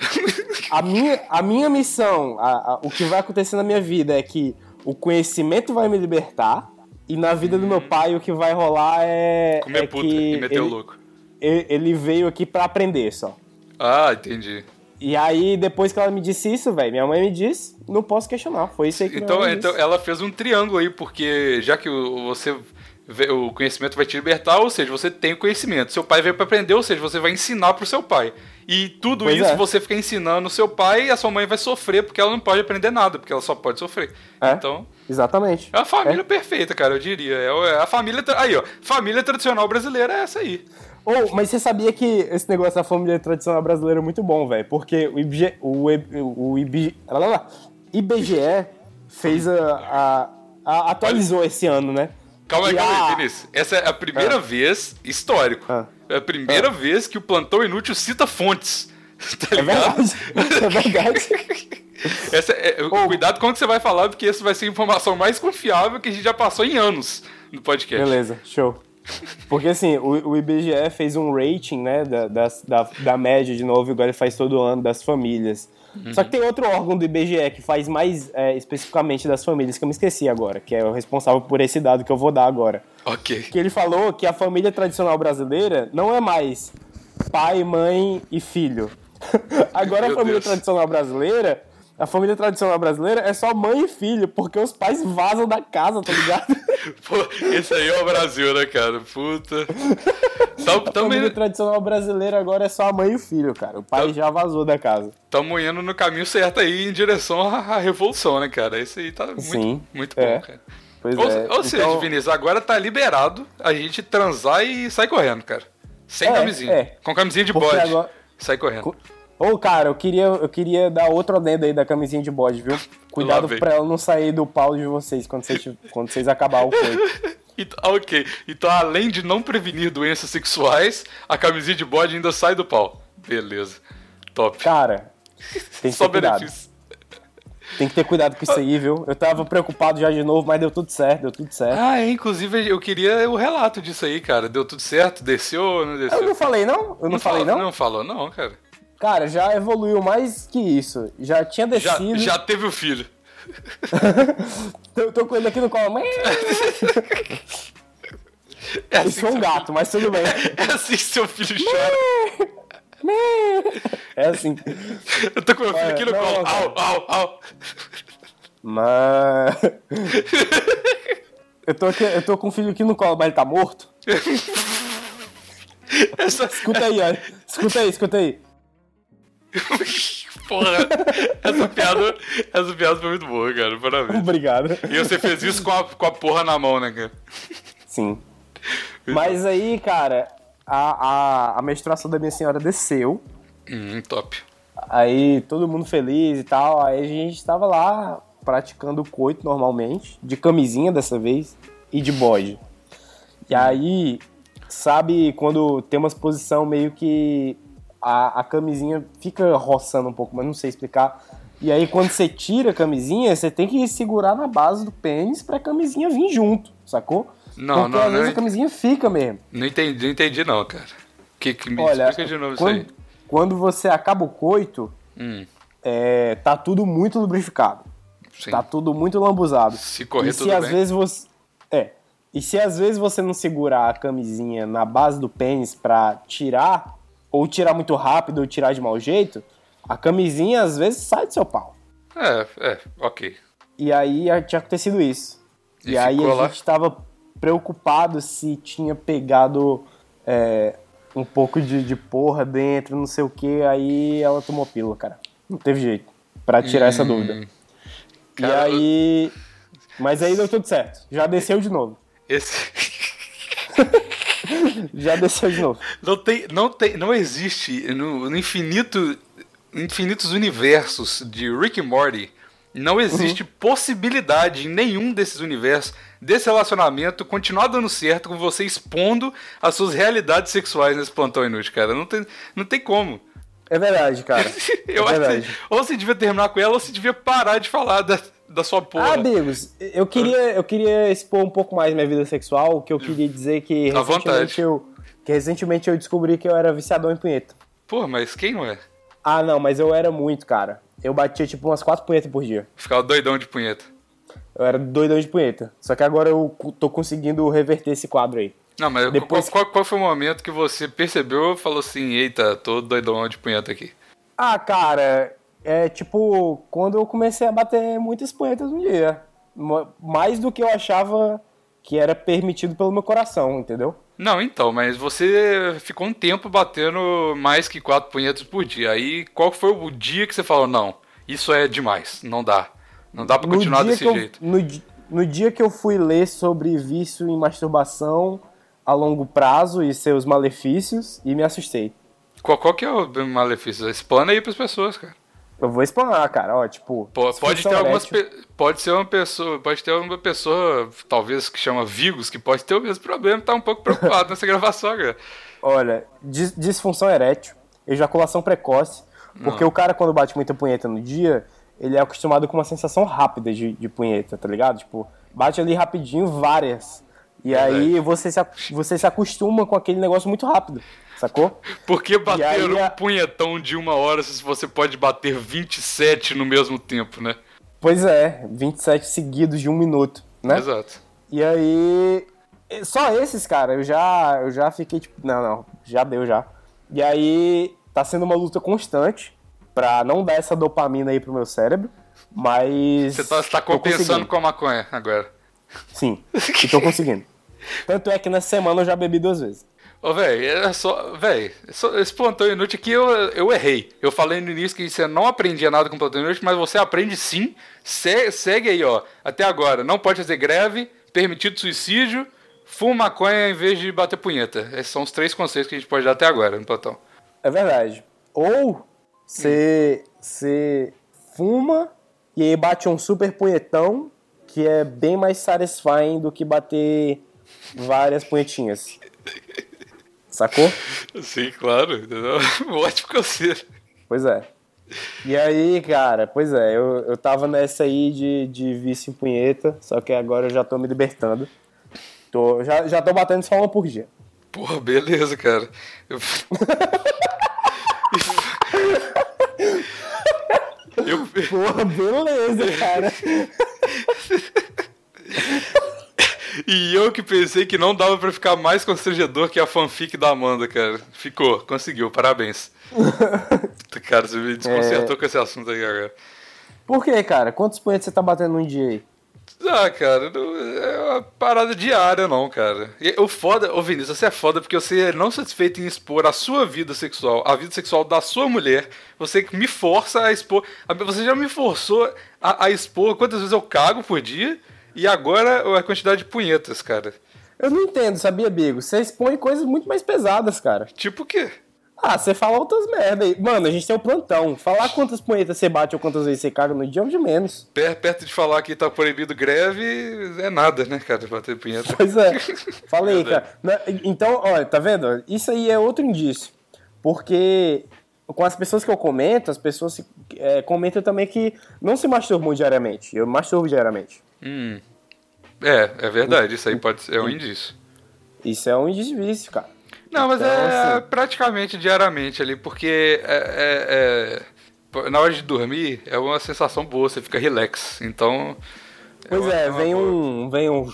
A minha, a minha missão, a- a- o que vai acontecer na minha vida é que o conhecimento vai me libertar. E na vida do meu pai o que vai rolar é, Hum. Comer é puta que e meter o ele, louco. ele- ele veio aqui pra aprender só. Ah, entendi. E aí, depois que ela me disse isso, velho, minha mãe me disse, não posso questionar. Foi isso aí que Então, então ela fez um triângulo aí, porque já que o- você o conhecimento vai te libertar, ou seja, você tem o conhecimento. Seu pai veio pra aprender, ou seja, você vai ensinar pro seu pai. E tudo Pois isso é. você fica ensinando o seu pai e a sua mãe vai sofrer, porque ela não pode aprender nada, porque ela só pode sofrer. É. Então, Exatamente. é a família perfeita, cara, eu diria. É é a família. Aí, ó. Família tradicional brasileira é essa aí. Oh, mas você sabia que esse negócio da família tradicional brasileira é muito bom, velho? Porque o IBGE, o, o IB lá, lá, lá, IBGE fez a, a- a- atualizou esse ano, né? Calma aí, calma aí, Vinícius. Essa é a primeira Ah. vez, histórico. Ah. É a primeira vez que o plantão inútil cita fontes. Tá É ligado? verdade. É verdade. Essa é- Oh. Cuidado com o que você vai falar, porque isso vai ser a informação mais confiável que a gente já passou em anos no podcast. Beleza, show. Porque assim, o, o IBGE fez um rating, né, da, da, da média de novo, igual ele faz todo ano, das famílias. Só que tem outro órgão do IBGE que faz mais é, especificamente das famílias, que eu me esqueci agora, que é o responsável por esse dado que eu vou dar agora. Ok. que ele falou que a família tradicional brasileira não é mais pai, mãe e filho. Agora Meu a família Deus. tradicional brasileira, a família tradicional brasileira é só mãe e filho, porque os pais vazam da casa, tá ligado? Pô, esse aí é o Brasil, né, cara? Puta. A família tradicional brasileira agora é só a mãe e o filho, cara. O pai já vazou da casa. tamo indo no caminho certo aí, em direção à, revolução, né, cara? Esse aí tá muito, Sim, muito bom, é. cara. Pois Ou, é. ou seja, Então- Vinícius, agora tá liberado a gente transar e sair correndo, cara. Sem É, camisinha. é. Com camisinha de Porque bode. agora- Sai correndo. Ô, cara, eu queria, eu queria dar outro adendo aí da camisinha de bode, viu? Cuidado pra ela não sair do pau de vocês quando vocês, quando vocês acabar o coito. Então, ok. Então, além de não prevenir doenças sexuais, a camisinha de bode ainda sai do pau. Beleza. Top. Cara, tem que Só ter cuidado. benefício. Tem que ter cuidado com isso aí, viu? Eu tava preocupado já de novo, mas deu tudo certo, deu tudo certo. Ah, é, inclusive eu queria o relato disso aí, cara. Deu tudo certo? Desceu ou não desceu? Eu não falei não? Eu não, falei falou- não? Não falou, não, cara. Cara, já evoluiu mais que isso. Já tinha Já, descido. já teve o filho. Eu tô com ele aqui no colo. É assim, Isso foi um gato, mas tudo bem. é assim que seu filho chora. É assim. Eu tô com meu filho Olha, aqui no não, colo. Au, au, au. Mas. Eu tô, aqui, eu tô com o filho aqui no colo, mas ele tá morto? Essa, Escuta aí, olha. Escuta aí, escuta aí. porra, essa piada, essa piada foi muito boa, cara. Parabéns. Obrigado. E você fez isso com a, com a porra na mão, né, cara? Sim. Mas aí, cara, a, a, a menstruação da minha senhora desceu. Hum, top. Aí todo mundo feliz e tal. Aí a gente tava lá praticando o coito normalmente, de camisinha dessa vez e de bode. E aí, sabe quando tem umas posição meio que a, a camisinha fica roçando um pouco, mas não sei explicar. E aí quando você tira a camisinha, você tem que segurar na base do pênis pra camisinha vir junto, sacou? Não, Porque não, às vezes não. a camisinha fica mesmo. Não entendi, não entendi não, cara. Que, que me Olha, explica de novo quando, isso aí. quando você acaba o coito, Hum, é, tá tudo muito lubrificado. sim. Tá tudo muito lambuzado. Se correr e se tudo às bem. vezes você. É. E se às vezes você não segurar a camisinha na base do pênis pra tirar, ou tirar muito rápido, ou tirar de mau jeito, a camisinha às vezes sai do seu pau. É, é, ok. E aí tinha acontecido isso. E, E aí a lá? gente tava preocupado se tinha pegado é, um pouco de, de porra dentro, não sei o que. Aí ela tomou pílula, cara. Não teve jeito. Pra tirar essa dúvida. Hum, Cara, e aí. Mas aí deu tudo certo. Já desceu de novo. Esse. Já desceu de novo. Não tem, não tem, não existe no, no infinito, infinitos universos de Rick e Morty. Não existe possibilidade em nenhum desses universos desse relacionamento continuar dando certo com você expondo as suas realidades sexuais nesse plantão inútil, cara. Não tem, não tem como. É verdade, cara. Eu é acho verdade. que ou você devia terminar com ela ou você devia parar de falar da, da sua porra. Ah, amigos, eu queria, eu queria expor um pouco mais minha vida sexual, que eu queria dizer que À vontade. recentemente eu, que recentemente eu descobri que eu era viciadão em punheta. Porra, mas quem não é? Ah, não, mas eu era muito, cara. Eu batia tipo umas quatro punhetas por dia. Ficava doidão de punheta. Eu era doidão de punheta. Só que agora eu tô conseguindo reverter esse quadro aí. Não, mas Depois- qual, qual, qual foi o momento que você percebeu e falou assim, eita, tô doidão de punheta aqui? Ah, cara, é tipo, quando eu comecei a bater muitas punhetas no dia. Mais do que eu achava que era permitido pelo meu coração, entendeu? Não, então, mas você ficou um tempo batendo mais que quatro punhetas por dia. Aí qual foi o dia que você falou, não, isso é demais, não dá. Não dá pra continuar desse eu- jeito. no, no dia que eu fui ler sobre vício em masturbação a longo prazo e seus malefícios, e me assustei. Qual, qual que é o malefício? Explana aí pras pessoas, cara. Eu vou explanar, cara, ó, tipo... Po- Pode ter algumas pe- pode ser uma pessoa, pode ter uma pessoa, talvez que chama Vigos, que pode ter o mesmo problema, tá um pouco preocupado nessa gravação, cara. Olha, dis- disfunção erétil, ejaculação precoce, porque o cara quando bate muita punheta no dia, ele é acostumado com uma sensação rápida de, de punheta, tá ligado? Tipo, bate ali rapidinho várias. E Verdade. aí você se, você se acostuma com aquele negócio muito rápido, sacou? Por que bater um a- punhetão de uma hora se você pode bater 27 no mesmo tempo, né? Pois é, 27 seguidos de um minuto, né? Exato. E aí. Só esses, cara, eu já, eu já fiquei tipo. Não, não, já deu já. E aí tá sendo uma luta constante pra não dar essa dopamina aí pro meu cérebro. Mas. Você tá, você tá compensando com a maconha agora. Sim, e tô conseguindo. Tanto é que nessa semana eu já bebi duas vezes. Ô, velho, é só. Velho, esse plantão inútil aqui eu, eu errei. Eu falei no início que você não aprendia nada com plantão inútil, mas você aprende sim. Se- segue aí, ó. Até agora. Não pode fazer greve, permitido suicídio, fuma maconha em vez de bater punheta. Esses são os três conceitos que a gente pode dar até agora no plantão. É verdade. Ou você fuma e aí bate um super punhetão que é bem mais satisfying do que bater várias punhetinhas. Sacou? Sim, claro. entendeu? Ótimo conselho. Pois é. E aí, cara, pois é, eu, eu tava nessa aí de, de vício em punheta, só que agora eu já tô me libertando. Tô, já, já tô batendo só uma por dia. Porra, beleza, cara. Eu... Eu- Porra, beleza, cara. E eu que pensei que não dava pra ficar mais constrangedor que a fanfic da Amanda, cara. Ficou, conseguiu, parabéns. cara, você me desconcertou com esse assunto aí agora. Por que, cara? Quantos punhetas você tá batendo num dia aí? Ah, cara, não- é uma parada diária, não, cara. E O foda, ô Vinícius, você é foda porque você é não satisfeito em expor a sua vida sexual, a vida sexual da sua mulher, você me força a expor. a- Você já me forçou a, a expor quantas vezes eu cago por dia e agora a quantidade de punhetas, cara. Eu não entendo, sabia, Bigo? Você expõe coisas muito mais pesadas, cara. Tipo o quê? Ah, você fala outras merda aí. Mano, a gente tem um plantão. Falar quantas punhetas você bate ou quantas vezes você caga no dia é o de menos. Per- Perto de falar que tá proibido greve, é nada, né, cara, bater punheta. Pois é. Falei, cara. Na- Então, olha, tá vendo? Isso aí é outro indício. Porque com as pessoas que eu comento, as pessoas é, comentam também que não se masturbam diariamente. Eu masturbo diariamente. Hum. É, é verdade, isso aí pode ser é um indício. Isso é um indício vício, cara. Não, mas Então, é assim- praticamente diariamente ali, porque é, é- é- na hora de dormir é uma sensação boa, você fica relax. Então. Pois uma- é, vem boa. um. Vem um.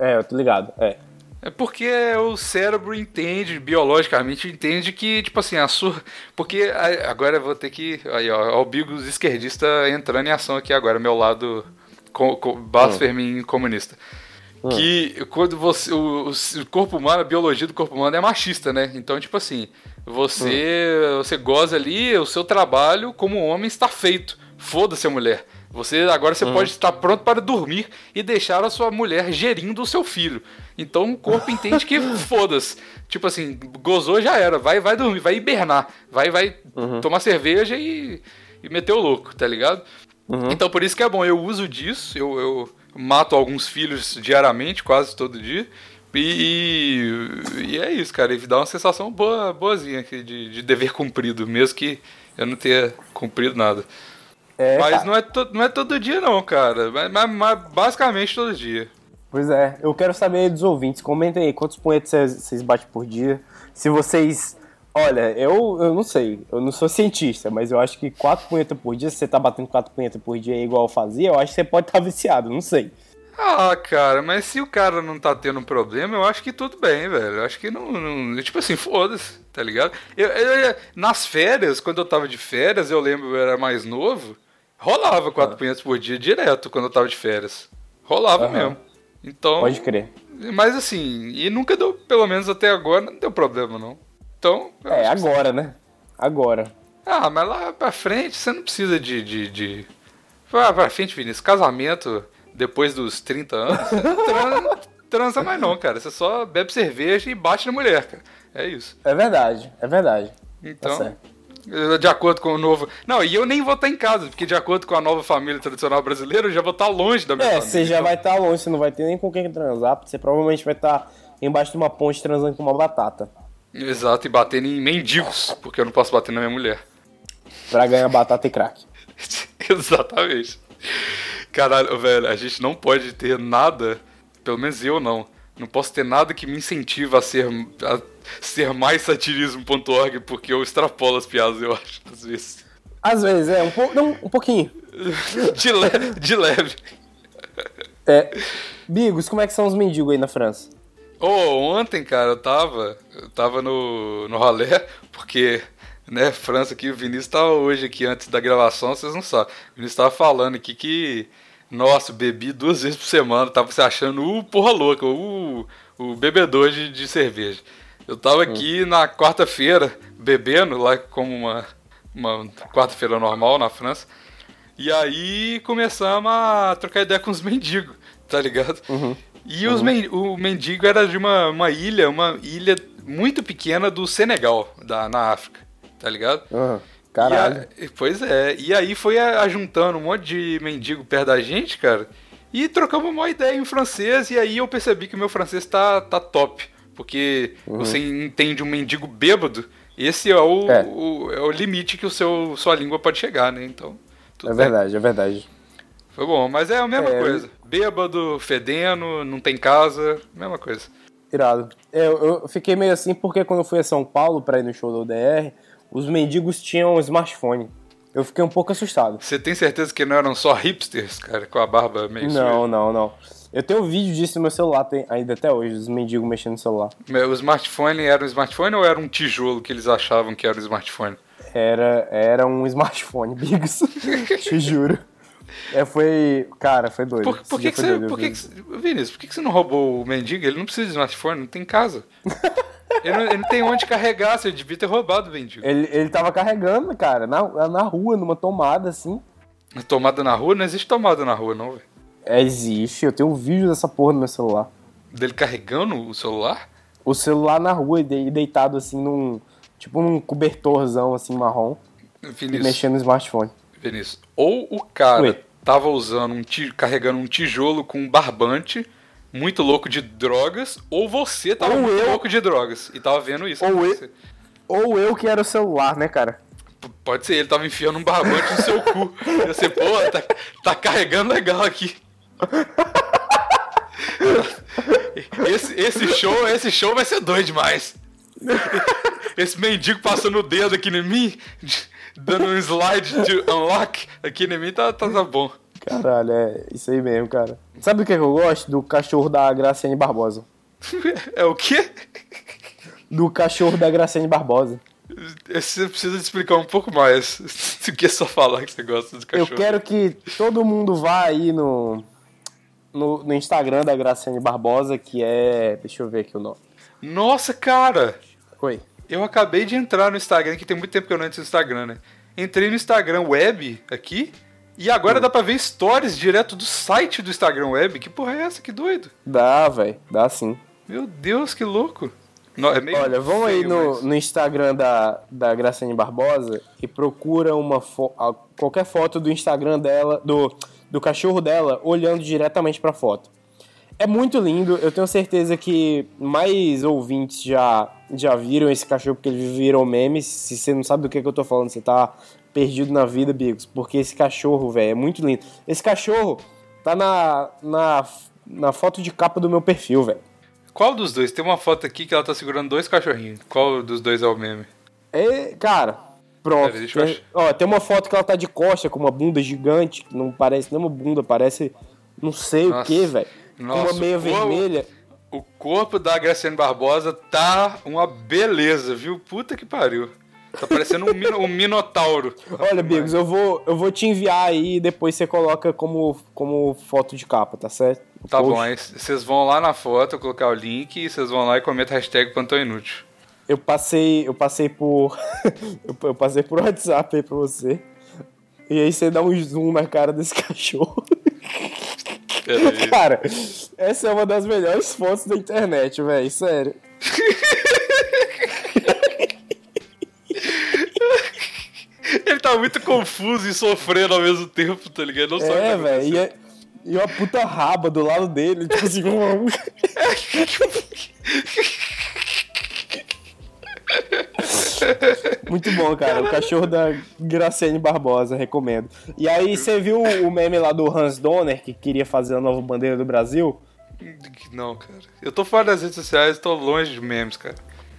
É, eu tô ligado. É. É porque o cérebro entende, biologicamente, entende que, tipo assim, a sua. Porque agora eu vou ter que. Aí, ó, ó, o Bigos esquerdista entrando em ação aqui agora, meu lado co, co, blasfemin comunista. Que quando você. O, o corpo humano, a biologia do corpo humano é machista, né? Então, tipo assim, você, você goza ali, o seu trabalho como homem está feito. Foda-se a mulher. Você agora você pode estar pronto para dormir e deixar a sua mulher gerindo o seu filho. Então o corpo entende que foda-se. Tipo assim, gozou já era, vai vai dormir, vai hibernar, vai vai tomar cerveja e, e meter o louco, tá ligado? Então por isso que é bom, eu uso disso, eu, eu mato alguns filhos diariamente, quase todo dia. E, e é isso, cara. E dá uma sensação boa, boazinha aqui de, de dever cumprido, mesmo que eu não tenha cumprido nada. É, Mas cara. não é, to- não é todo dia, não, cara. Mas, mas- mas basicamente todo dia. Pois é, eu quero saber dos ouvintes. Comentem aí quantos punhetes vocês, vocês batem por dia. Se vocês. Olha, eu, eu não sei, eu não sou cientista, mas eu acho que quatro punhetas por dia, se você tá batendo quatro punhetas por dia igual eu fazia, eu acho que você pode estar viciado, não sei. Ah, cara, mas se o cara não tá tendo um problema, eu acho que tudo bem, velho. Eu acho que não. não- tipo assim, foda-se, tá ligado? Eu, eu- nas férias, quando eu tava de férias, eu lembro, eu era mais novo, rolava quatro punhetas por dia direto quando eu tava de férias. Rolava Aham. mesmo. Então. Pode crer. Mas assim, e nunca deu, pelo menos até agora, não deu problema, não. Então. É, agora, né? Agora. Ah, mas lá pra frente você não precisa de. de, de... Vai pra frente, Vinícius. Casamento depois dos 30 anos, você não transa, transa mais não, cara. Você só bebe cerveja e bate na mulher, cara. É isso. É verdade, é verdade. Tá Então, certo. de acordo com o novo. Não, e eu nem vou estar em casa, porque de acordo com a nova família tradicional brasileira, eu já vou estar longe da minha É, família. você já Então, vai estar longe, você não vai ter nem com quem transar, porque você provavelmente vai estar embaixo de uma ponte transando com uma batata. Exato, e batendo em mendigos, porque eu não posso bater na minha mulher. Pra ganhar batata e crack. Exatamente. Caralho, velho, a gente não pode ter nada, pelo menos eu não. Não posso ter nada que me incentiva a ser, a ser mais satirismo.org, porque eu extrapolo as piadas, eu acho, às vezes. Às vezes, é, um, pou- não, um pouquinho. De, le de leve. É. Bigos, como é que são os mendigos aí na França? Ô, ontem, cara, eu tava. Eu tava no, no ralé, porque, né, França aqui, o Vinícius tava hoje aqui antes da gravação, vocês não sabem. O Vinícius tava falando aqui que. Nossa, bebi duas vezes por semana, tava se achando o porra louca, o, o bebedor de, de cerveja. Eu tava aqui na quarta-feira, bebendo, lá como uma, uma quarta-feira normal na França. E aí começamos a trocar ideia com os mendigos, tá ligado? E os men o mendigo era de uma, uma ilha, uma ilha muito pequena do Senegal, da, na África, tá ligado? Aham. Caralho. E a- pois é, e aí foi ajuntando um monte de mendigo perto da gente, cara, e trocamos uma ideia em francês, e aí eu percebi que o meu francês tá, tá top Porque você entende um mendigo bêbado, esse é o, É. o- é o limite que o seu, sua língua pode chegar, né? Então, É bem. verdade, é verdade. Foi bom, mas é a mesma É, coisa. Bêbado, fedendo, não tem casa, mesma coisa. Irado. É, Eu, fiquei meio assim porque quando eu fui a São Paulo pra ir no show do ODR, os mendigos tinham smartphone. Eu fiquei um pouco assustado. Você tem certeza que não eram só hipsters, cara, com a barba meio Não, não, não. Eu tenho vídeo disso no meu celular tem, ainda até hoje, os mendigos mexendo no celular. suja? O smartphone era um smartphone ou era um tijolo que eles achavam que era um smartphone? Era, era um smartphone, Bigos. Te juro. É, foi. Cara, foi doido. Por, por que, que você. doido, Por que, que você- Vinícius, por que, que você não roubou o mendigo? Ele não precisa de smartphone, não tem casa. ele, não, ele não tem onde carregar, você devia ter roubado o mendigo. Ele, ele tava carregando, cara, na, na rua, numa tomada, assim. Tomada na rua? Não existe tomada na rua, não, velho. É, existe, eu tenho um vídeo dessa porra no meu celular. Dele carregando o celular? O celular na rua e de- deitado assim num. Tipo num cobertorzão assim marrom e Vinícius, mexendo no smartphone. Vinícius, ou o cara Oi. tava usando um carregando um tijolo com um barbante muito louco de drogas, ou você tava Ou muito eu. louco de drogas e tava vendo isso. Ou eu. Ou eu que era o celular, né, cara? Pode ser, ele tava enfiando um barbante no seu cu. E você, pô, tá, tá carregando legal aqui. Esse, esse show, esse show vai ser doido demais. Esse mendigo passando o dedo aqui em mim, dando um slide de unlock aqui em mim, tá, tá, tá bom. Caralho, é isso aí mesmo, cara. Sabe do que, que eu gosto? Do cachorro da Graciane Barbosa. É o quê? Do cachorro da Graciane Barbosa. Você precisa explicar um pouco mais do que só falar que você gosta do Eu cachorro. quero que todo mundo vá aí no, no, no Instagram da Graciane Barbosa, que é. Deixa eu ver aqui o nome. Nossa, cara! Oi. Eu acabei de entrar no Instagram, que tem muito tempo que eu não entro no Instagram, né? Entrei no Instagram Web aqui e agora dá pra ver stories direto do site do Instagram Web. Que porra é essa? Que doido. Dá, velho. Dá sim. Meu Deus, que louco. No- é Olha, vão aí no, mas- no Instagram da, da Graciane Barbosa e procura uma fo- qualquer foto do Instagram dela, do, do cachorro dela, olhando diretamente pra foto. É muito lindo, eu tenho certeza que mais ouvintes já, já viram esse cachorro porque ele virou meme. Se você não sabe do que, que eu tô falando, você tá perdido na vida, Bigos. Porque esse cachorro, velho, é muito lindo. Esse cachorro tá na, na, na foto de capa do meu perfil, velho. Qual dos dois? Tem uma foto aqui que ela tá segurando dois cachorrinhos. Qual dos dois é o meme? É, cara, pronto. Pera, deixa eu tem, achar. ó, tem uma foto que ela tá de costa com uma bunda gigante, que não parece nem uma bunda, parece não sei Nossa. o que, velho. Com uma Nossa, meia o- vermelha. O corpo da Graciane Barbosa tá uma beleza, viu? Puta que pariu. Tá parecendo um, um minotauro. Olha, Bigos, eu vou, eu vou te enviar aí e depois você coloca como, como foto de capa, tá certo? No Tá post. bom, aí vocês vão lá na foto, eu colocar o link e vocês vão lá e comentam a hashtag Plantão Inútil. Eu passei, eu passei por. eu, eu passei por WhatsApp aí pra você. E aí você dá um zoom na cara desse cachorro. Cara, essa é uma das melhores fotos da internet, velho. Sério. Ele tá muito confuso e sofrendo ao mesmo tempo, tá ligado? Não sabe É, tá velho. E, é- e uma puta raba do lado dele, tipo assim. Muito bom, cara. O cachorro da Graciane Barbosa, recomendo. E aí, você viu o meme lá do Hans Donner, que queria fazer a nova bandeira do Brasil? Não, cara. Eu tô fora das redes sociais, tô longe de memes, cara.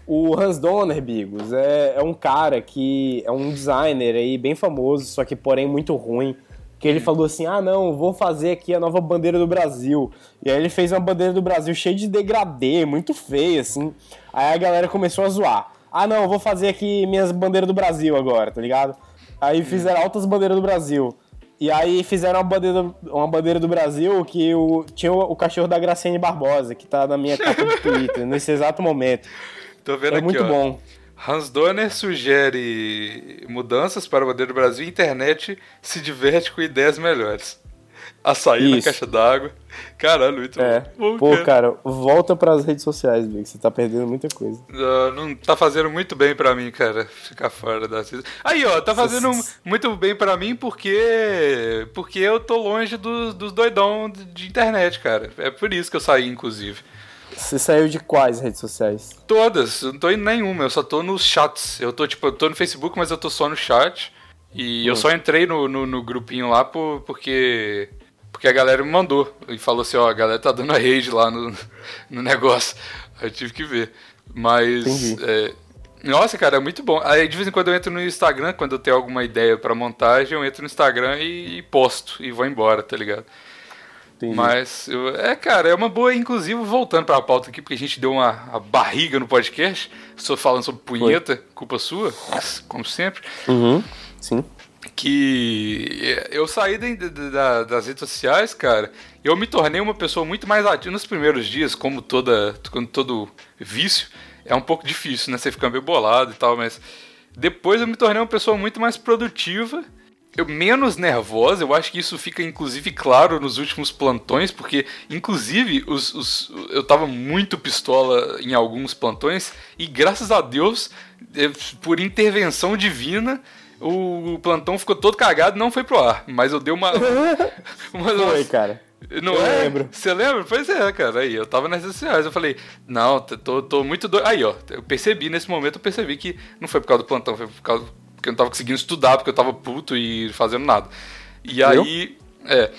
O Hans Donner, Bigos, é, é um cara que é um designer aí bem famoso, só que porém muito ruim. Que ele falou assim: ah, não, vou fazer aqui a nova bandeira do Brasil. E aí ele fez uma bandeira do Brasil cheia de degradê, muito feia, assim. Aí a galera começou a zoar. Ah, não, vou fazer aqui minhas bandeiras do Brasil agora, tá ligado? Aí fizeram altas bandeiras do Brasil. E aí fizeram uma bandeira, uma bandeira do Brasil que o, tinha o, o cachorro da Graciane Barbosa, que tá na minha capa do Twitter, nesse exato momento. Tô vendo É aqui, muito ó. bom. Hans Donner sugere mudanças para a bandeira do Brasil e internet se diverte com ideias melhores. Açaí na Isso. caixa d'água. Caralho, muito É. bom. Pô, cara, volta pras redes sociais, Big. Você tá perdendo muita coisa. Ah, não tá fazendo muito bem pra mim, cara, ficar fora redes. Aí, ó, tá fazendo muito bem pra mim porque porque eu tô longe dos, dos doidão de internet, cara. É por isso que eu saí, inclusive. Você saiu de quais redes sociais? Todas, eu não tô em nenhuma, eu só tô nos chats. Eu tô, tipo, eu tô no Facebook, mas eu tô só no chat. E eu só entrei no, no, no grupinho lá por, porque. Porque a galera me mandou. E falou assim, ó, a galera tá dando a rage lá no, no negócio. Aí eu tive que ver. Mas. É, nossa, cara, é muito bom. Aí de vez em quando eu entro no Instagram, quando eu tenho alguma ideia pra montagem, eu entro no Instagram e, e posto e vou embora, tá ligado? Entendi. Mas, eu- é, cara, é uma boa, inclusive, voltando pra pauta aqui, porque a gente deu uma, uma barriga no podcast, só falando sobre punheta, culpa sua, como sempre, Uhum. Sim. Que eu saí da- da- da- das redes sociais, cara, eu me tornei uma pessoa muito mais ativa. Nos primeiros dias, como toda, como todo vício, é um pouco difícil, né, você fica meio bolado e tal, mas depois eu me tornei uma pessoa muito mais produtiva, eu menos nervosa, eu acho que isso fica inclusive claro nos últimos plantões, porque inclusive os, os- eu tava muito pistola em alguns plantões e graças a Deus, por intervenção divina, o plantão ficou todo cagado e não foi pro ar, mas eu dei uma, uma Foi, cara. não Eu é? lembro. Você lembra? Pois é, cara. Aí, eu tava nas redes sociais, eu falei, não, tô, tô muito doido. Aí, ó, eu percebi, nesse momento eu percebi que não foi por causa do plantão, foi por causa que eu não tava conseguindo estudar, porque eu tava puto e fazendo nada. E aí, é.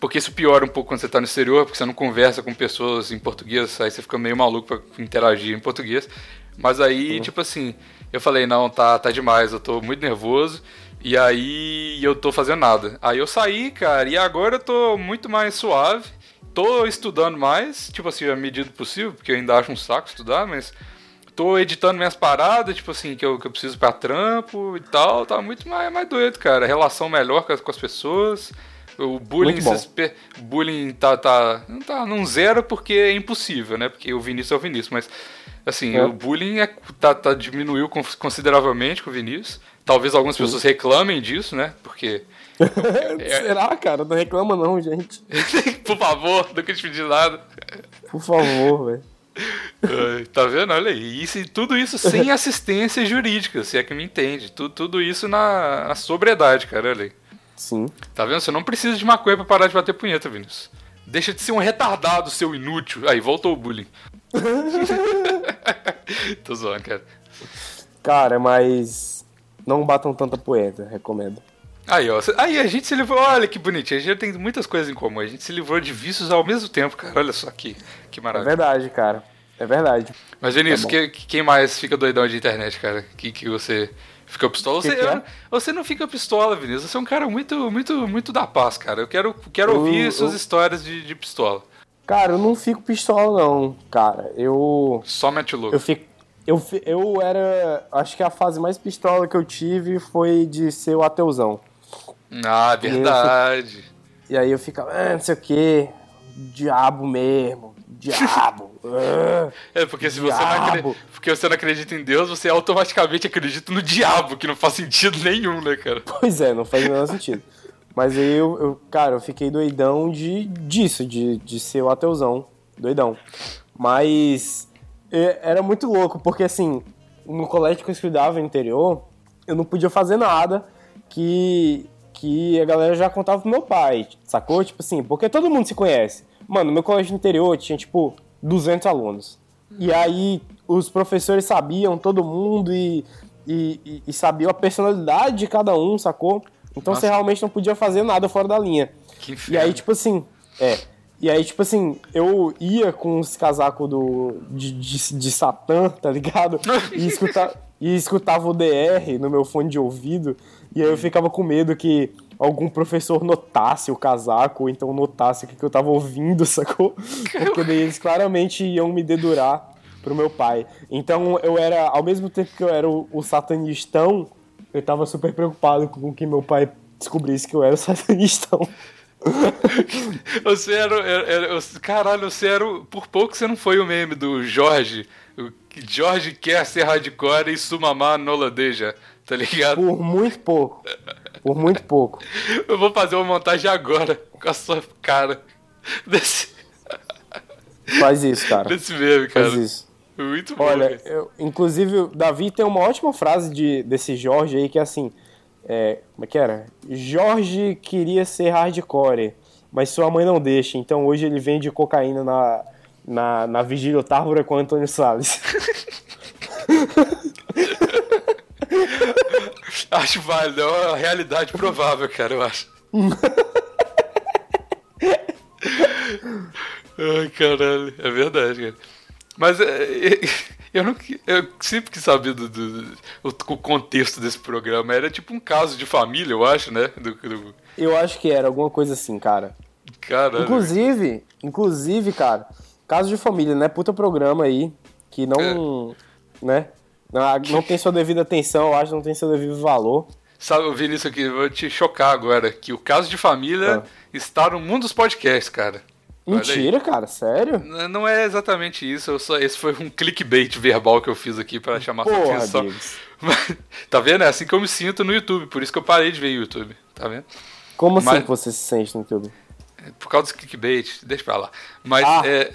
Porque isso piora um pouco quando você tá no exterior, porque você não conversa com pessoas em português, aí você fica meio maluco pra interagir em português. Mas aí, tipo assim, eu falei, não, tá, tá demais, eu tô muito nervoso. E aí eu tô fazendo nada. Aí eu saí, cara, e agora eu tô muito mais suave. Tô estudando mais, tipo assim, à medida possível, porque eu ainda acho um saco estudar, mas tô editando minhas paradas, tipo assim, que eu, que eu preciso pra trampo e tal. Tá muito mais, mais doido, cara. Relação melhor com as, com as pessoas. O bullying, pe- bullying tá, tá, não tá num zero porque é impossível, né? Porque o Vinícius é o Vinícius, mas assim, É. o bullying é, tá, tá, diminuiu con- consideravelmente com o Vinícius. Talvez algumas pessoas reclamem disso, né? Porque, É. Será, cara? Não reclama não, gente. por favor, nunca te pedi nada. Por favor, velho. Tá vendo? Olha aí. Isso, e tudo isso sem assistência jurídica, se é que me entende. Tudo, tudo isso na, na sobriedade, cara. Olha aí. Sim. Tá vendo? Você não precisa de maconha pra parar de bater punheta, Vinícius. Deixa de ser um retardado, seu inútil. Aí, voltou o bullying. Tô zoando, cara. Cara, mas não batam tanta poeta, recomendo. Aí, ó. Aí a gente se livrou. Olha que bonitinho. A gente tem muitas coisas em comum. A gente se livrou de vícios ao mesmo tempo, cara. Olha só que, que É maravilha. verdade, cara. É verdade. Mas, Vinícius, bom. que- que- quem mais fica doidão de internet, cara? Que, que você fica pistola? Você, é? você não fica pistola, Vinícius. Você é um cara muito, muito, muito da paz, cara. Eu quero, quero ouvir suas eu- histórias de, de pistola. Cara, eu não fico pistola, não, cara. Eu. Só mete louco. Eu fico. Eu, eu era. Acho que a fase mais pistola que eu tive foi de ser o ateuzão. Ah, verdade. E aí eu ficava, ah, não sei o que, diabo mesmo, diabo. ah." É, porque se você, não acre- Diabo. porque você não acredita em Deus, você automaticamente acredita no diabo, que não faz sentido nenhum, né, cara? Pois é, não faz o menor sentido. Mas aí eu, eu- cara, eu fiquei doidão de, disso, de, de ser o ateuzão. Doidão. Mas é, era muito louco, porque assim, no colégio que eu estudava no interior, eu não podia fazer nada que, que a galera já contava pro meu pai, sacou? Tipo assim, porque todo mundo se conhece. Mano, meu colégio interior tinha, tipo, 200 alunos. E aí os professores sabiam todo mundo e, e, e- e sabiam a personalidade de cada um, sacou? Então Nossa. você realmente não podia fazer nada fora da linha. Que E aí, tipo assim, é. E aí, tipo assim, eu ia com os casacos do, de, de, de Satã, tá ligado? E, escuta, e escutava o DR no meu fone de ouvido. E aí eu ficava com medo que algum professor notasse o casaco, ou então notasse o que que eu tava ouvindo, sacou? Porque daí eles claramente iam me dedurar pro meu pai. Então eu era, ao mesmo tempo que eu era o, o satanistão, eu tava super preocupado com que meu pai descobrisse que eu era o satanistão. Você era, era, era- Caralho, você era. Por pouco você não foi o meme do Jorge. O Jorge quer ser hardcore e Sumamá no ladeja, tá ligado? Por muito pouco. Por muito pouco. Eu vou fazer uma montagem agora com a sua cara. Desse, Faz isso, cara. desse meme, cara. Faz isso. Muito bom. Olha, eu- inclusive o Davi tem uma ótima frase de, desse Jorge aí que é assim. É, como é que era? Jorge queria ser hardcore, mas sua mãe não deixa, então hoje ele vende cocaína na, na, na Vigília Tárvora com Antônio Salles. Acho válido, é uma realidade provável, cara, eu acho. Ai, caralho, é verdade, cara. Mas é, é, eu, não, eu sempre quis saber do, do- do- o, contexto desse programa. Era tipo um caso de família, eu acho, né? Do, do, Eu acho que era alguma coisa assim, cara. caralho. Inclusive, inclusive, cara, caso de família, né? Puta programa aí que não, né? Não, não tem sua devida atenção, eu acho, não tem seu devido valor. Sabe, eu vi isso aqui, eu vou te chocar agora, que o caso de família Ah. está no mundo dos podcasts, cara. Mentira, cara, sério? N- Não é exatamente isso, eu só, esse foi um clickbait verbal que eu fiz aqui para chamar sua Porra, atenção. Davis. Mas, tá vendo? É assim que eu me sinto no YouTube, por isso que eu parei de ver YouTube, tá vendo? Como assim Mas- que você se sente no YouTube? É Por causa dos clickbait, deixa pra lá. Mas Ah. é.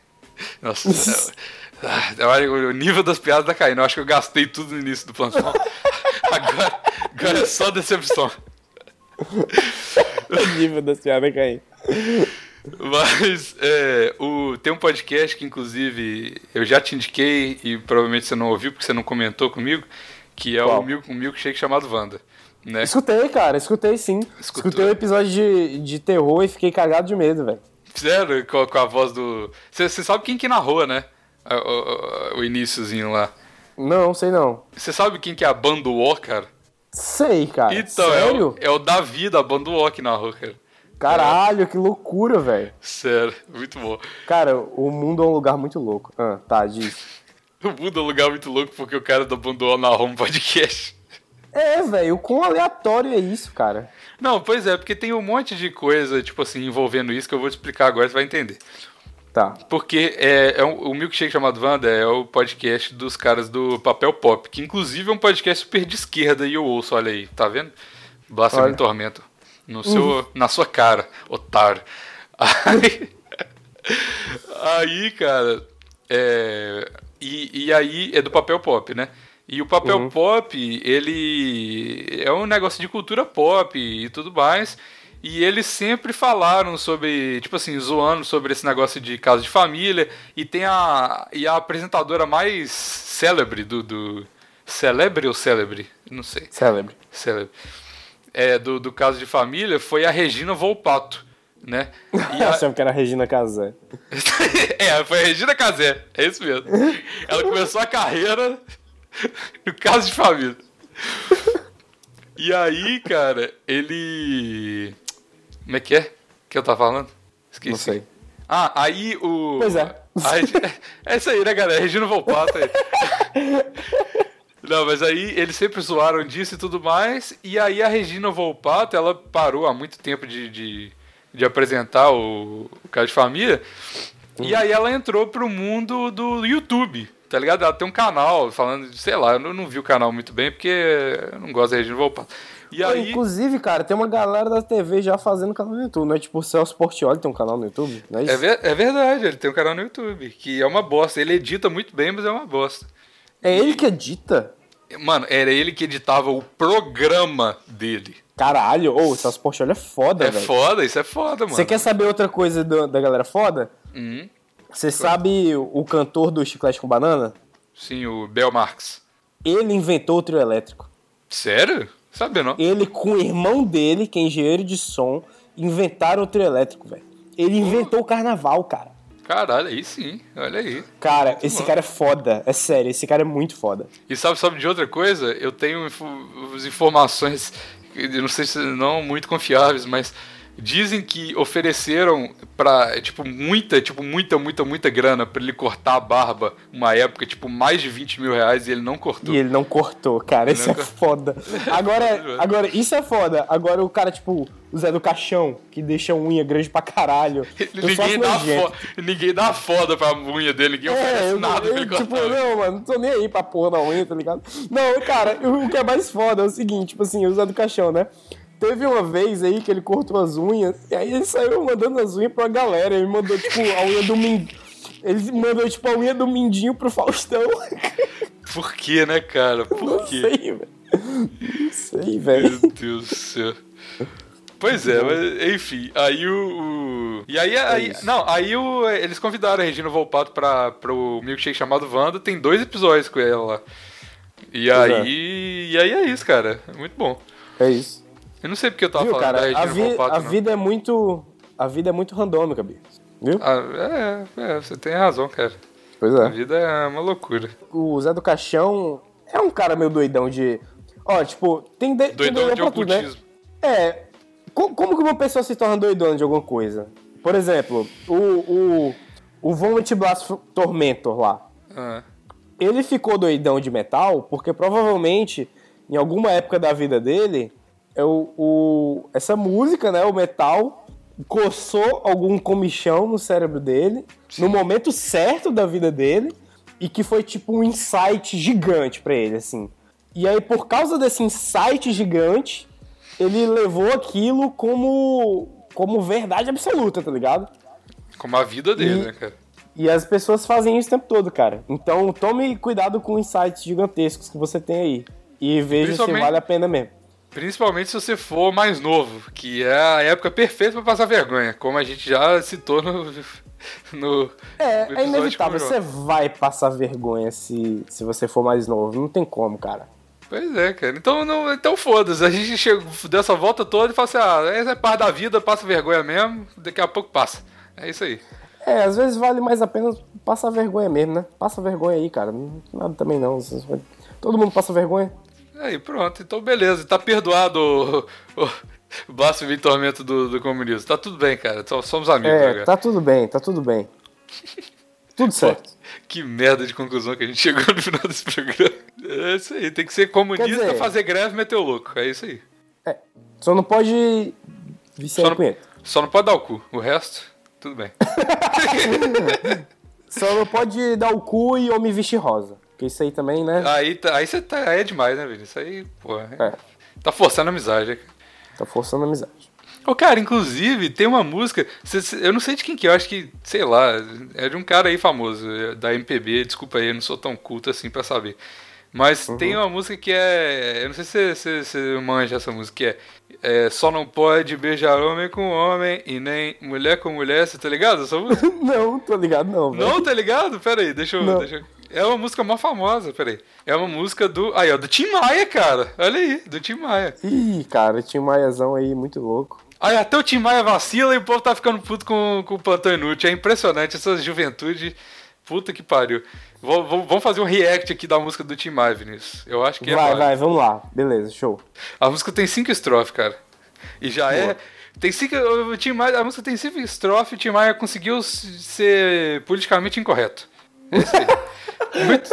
Nossa, é- ah, olha, o nível das piadas tá caindo. Eu acho que eu gastei tudo no início do plantão. agora, agora é só decepção. O nível das piadas cair. Mas é, o, tem um podcast que, inclusive, eu já te indiquei e provavelmente você não ouviu porque você não comentou comigo, que é Qual? o Mil- um milkshake chamado Wanda. Né? Escutei, cara, escutei sim. Escutou? Escutei o episódio de, de terror e fiquei cagado de medo, velho. Sério, com, com a voz do. Você sabe quem que narrou, né? O, o, o iníciozinho lá. Não, sei não. Você sabe quem que é a banda Ó, cara? Sei, cara. Então, é sério? o, é o Davi da banda Ó que narrou, cara. Caralho, que loucura, velho. Sério, muito bom. Cara, o mundo é um lugar muito louco. Ah, tá, diz. O mundo é um lugar muito louco porque o cara Ó narrou um podcast. É, velho, o quão aleatório é isso, cara? Não, pois é, porque tem um monte de coisa, tipo assim, envolvendo isso que eu vou te explicar agora, você vai entender. Tá. Porque é, é um- o Milkshake chamado Wanda é o podcast dos caras do Papel Pop, que inclusive é um podcast super de esquerda e eu ouço, olha aí, tá vendo? Blasfemo e tormento. No seu, Na sua cara, otário. Aí, aí cara, é, e, e aí é do Papel Pop, né? E o Papel Pop, ele é um negócio de cultura pop e tudo mais. E eles sempre falaram sobre, tipo assim, zoando sobre esse negócio de casa de família. E tem a, e a apresentadora mais célebre do. do celebre ou célebre? Não sei. Célebre. Célebre. É, do, do caso de família foi a Regina Volpato, né? E a- Achava que era a Regina Casé. é, foi a Regina Casé, é isso mesmo. Ela começou a carreira no caso de família. E aí, cara, ele. Como é que é? que eu tava falando? Esqueci. Não sei. Ah, aí o. Pois é. Regi- É isso aí, né, galera? Regina Volpato aí. Não, mas aí eles sempre zoaram disso e tudo mais. E aí a Regina Volpato, ela parou há muito tempo de, de, de apresentar o, o Caso de Família. E aí ela entrou pro mundo do YouTube, tá ligado? Ela tem um canal falando, de- sei lá, eu não, não vi o canal muito bem porque eu não gosto da Regina Volpato. E Pô, aí. Inclusive, cara, tem uma galera da TV já fazendo canal no YouTube, não é tipo o Celso Portioli tem um canal no YouTube, não é isso? É, ver- é verdade, ele tem um canal no YouTube, que é uma bosta. Ele edita muito bem, mas é uma bosta. É ele que edita? Mano, era ele que editava o programa dele. Caralho, ô, o Celso é foda, É velho. foda, isso é foda, mano. Você quer saber outra coisa do- da galera foda? Hum, Você sabe o, o cantor do Chiclete com Banana? sim, o Bel Marx. Ele inventou o trio elétrico. Sério? Sabe não? Ele com o irmão dele, que é engenheiro de som, inventaram o trio elétrico, velho. Ele inventou o carnaval, cara. Caralho, aí sim, olha aí. Cara, esse cara é foda. É sério, esse cara é muito foda. E sabe, sabe de outra coisa? Eu tenho as informações, não sei se não muito confiáveis, mas dizem que ofereceram pra, tipo, muita, tipo, muita, muita, muita grana pra ele cortar a barba uma época, tipo, mais de 20 mil reais e ele não cortou. E ele não cortou, cara. Isso é cor- foda. Agora, agora, isso é foda. Agora o cara, tipo, o Zé do Caixão, que deixa a unha grande pra caralho. Ninguém dá, nojento. fo ninguém dá foda pra unha dele, ninguém oferece É, eu, nada pra eu, ele tipo, cortar. não, mano, não tô nem aí pra porra da unha, tá ligado? Não, cara, o que é mais foda é o seguinte, tipo assim, o Zé do Caixão, né? Teve uma vez aí que ele cortou as unhas, e aí ele saiu mandando as unhas pra galera. Ele mandou, tipo, a unha do Mindinho. Ele mandou, tipo, a unha do Mindinho pro Faustão. Por que, né, cara? Por Não quê? sei, velho. Não sei, velho. Meu Deus do céu. Pois é, mas enfim, aí o, do. E aí, aí isso. não, aí o, eles convidaram a Regina Volpato pra, pro milkshake chamado Wanda. Tem dois episódios com ela lá. E Pois é. aí. E aí é isso, cara. É muito bom. É isso. Eu não sei porque eu tava Viu, falando da cara? Regina A, vi- Volpato. a vida é muito. A vida é muito randômica, Bia. Viu? Ah, é, é, você tem razão, cara. Pois A é. vida é uma loucura. O Zé do Caixão é um cara meio doidão de. Ó, tipo, tem, de... tem Doidão de pra tudo, né? ocultismo. É. co- Como que uma pessoa se torna doidona de alguma coisa? Por exemplo, o. O, o Vomit Blast Tormentor lá. Ah, Ele ficou doidão de metal porque provavelmente, em alguma época da vida dele, o, o- essa música, né, o metal, coçou algum comichão no cérebro dele, no momento certo da vida dele, e que foi tipo um insight gigante pra ele, assim. E aí, por causa desse insight gigante, ele levou aquilo como, como verdade absoluta, tá ligado? como a vida dele, E- né, cara? E as pessoas fazem isso o tempo todo, cara. Então tome cuidado com insights gigantescos que você tem aí. E veja se vale a pena mesmo. Principalmente se você for mais novo, que é a época perfeita pra passar vergonha, como a gente já citou no. no É, no é inevitável. Você vai passar vergonha se, se você for mais novo. Não tem como, cara. Pois é, cara. Então, não, então foda-se. A gente chegou, deu essa volta toda e fala assim: ah, essa é parte da vida, passa vergonha mesmo, daqui a pouco passa. É isso aí. É, às vezes vale mais a pena passar vergonha mesmo, né? Passa vergonha aí, cara. Não- Nada também não. Todo mundo passa vergonha. Aí, pronto. Então, beleza. Tá perdoado o, o, o blasfemia e tormento do, do comunismo. Tá tudo bem, cara. Somos amigos É, agora. tá tudo bem, tá tudo bem. Tudo certo. Que merda de conclusão que a gente chegou no final desse programa. É isso aí. Tem que ser comunista, dizer- fazer greve e meter o louco. É isso aí. É, só não pode viciar Só não, punheta. só não pode dar o cu. O resto, tudo bem. Só não pode dar o cu e homem vestir rosa. Porque isso aí também, né? Aí, tá, aí você tá. Aí é demais, né, Vini? Isso aí, pô. é- É, Tá forçando a amizade. tá forçando a amizade. Ô, cara, inclusive, tem uma música. eu não sei de quem que é, eu acho que, sei lá, é de um cara aí famoso, é da MPB, desculpa aí, eu não sou tão culto assim pra saber. Mas tem uma música que é. Eu não sei se você se, manja essa música, que é, é, Só não pode beijar homem com homem e nem mulher com mulher, você tá ligado essa música? Não, tô ligado não, velho. não, tá ligado? Pera aí, deixa eu. Deixa eu... É uma música mó famosa, pera aí. É uma música do. Aí, ó, do Tim Maia, cara. Olha aí, do Tim Maia. Ih, cara, um maiazão aí muito louco. Aí até o Tim Maia vacila e o povo tá ficando puto com, com o plantão inútil. É impressionante essa juventude. Puta que pariu. Vou- vou- Vamos fazer um react aqui da música do Tim Maia, Vinícius. Eu acho que é vai, vai, vamos lá. Beleza, show. A música tem cinco estrofes, cara. E já é. Tem cinco. O Tim Maia, a música tem cinco estrofes e o Tim Maia conseguiu ser politicamente incorreto. Aí. Muito.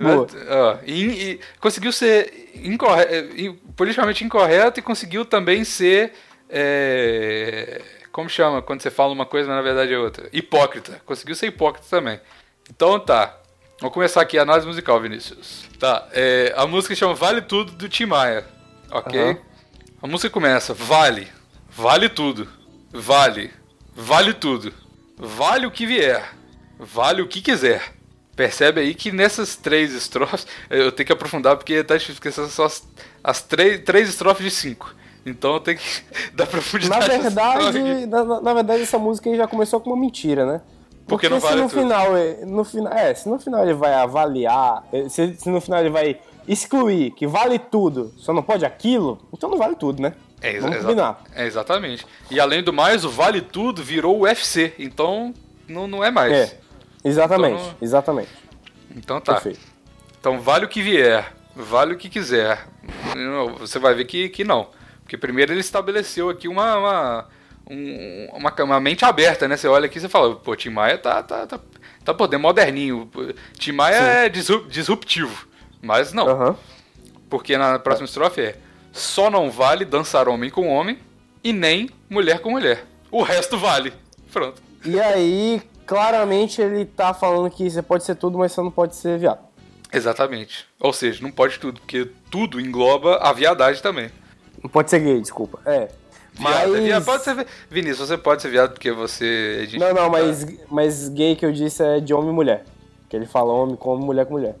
Boa. Ó, e, e conseguiu ser incorre- politicamente incorreto e conseguiu também ser. é, como chama quando você fala uma coisa, mas na verdade é outra? Hipócrita. Conseguiu ser hipócrita também. Então tá. Vamos começar aqui a análise musical, Vinícius. Tá, é, a música chama Vale Tudo do Tim Maia. Ok? Aham. A música começa: Vale, vale tudo, vale, vale tudo, vale o que vier, vale o que quiser. Percebe aí que nessas três estrofes, eu tenho que aprofundar porque tá difícil, porque são só as, as três, três estrofes de cinco. Então eu tenho que dar Na profundidade. aqui. verdade, na, na- na verdade, essa música aí já começou com uma mentira, né? Porque não se vale no tudo. final, no final, é, se no final ele vai avaliar, é, se, se no final ele vai excluir que vale tudo, só não pode aquilo, então não vale tudo, né? É, exa- Vamos exa- é, exatamente. E além do mais, o Vale Tudo virou o UFC. Então não, não é mais. É, exatamente, Então- exatamente. Então tá. Perfeito. Então vale o que vier, vale o que quiser. Você vai ver que, que não. Porque primeiro ele estabeleceu aqui uma, uma, um- uma, uma mente aberta, né? Você olha aqui e você fala, pô, Tim Maia tá, tá, tá, tá pô, moderninho. Tim Maia é disru- disruptivo. Mas não, Aham. porque na próxima estrofe é só não vale dançar homem com homem e nem mulher com mulher. O resto vale. Pronto. E aí, claramente ele tá falando que você pode ser tudo, mas você não pode ser viado. Exatamente. Ou seja, não pode tudo, porque tudo engloba a viadagem também. Não pode ser gay, desculpa. É. Viado, Mas... viado, pode ser. vi- Vinícius, você pode ser viado porque você é de. Não, não, mas, mas gay que eu disse é de homem e mulher. Que ele fala homem com homem, mulher com mulher.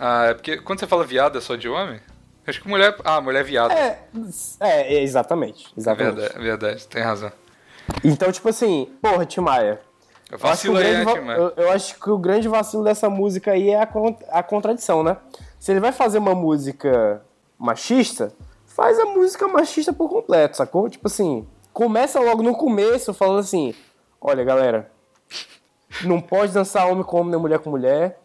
Ah, é porque quando você fala viado é só de homem? Acho que mulher. Ah, mulher é viado. É, é, é, exatamente. Exatamente. Verdade, verdade, tem razão. Então, tipo assim, porra, Tim Maia. Eu acho, que o Vacila aí, grande eu, eu acho que o grande vacilo dessa música aí é a, a contradição, né? Se ele vai fazer uma música machista, faz a música machista por completo, sacou? Tipo assim, começa logo no começo falando assim: olha, galera, não pode dançar homem com homem nem mulher com mulher.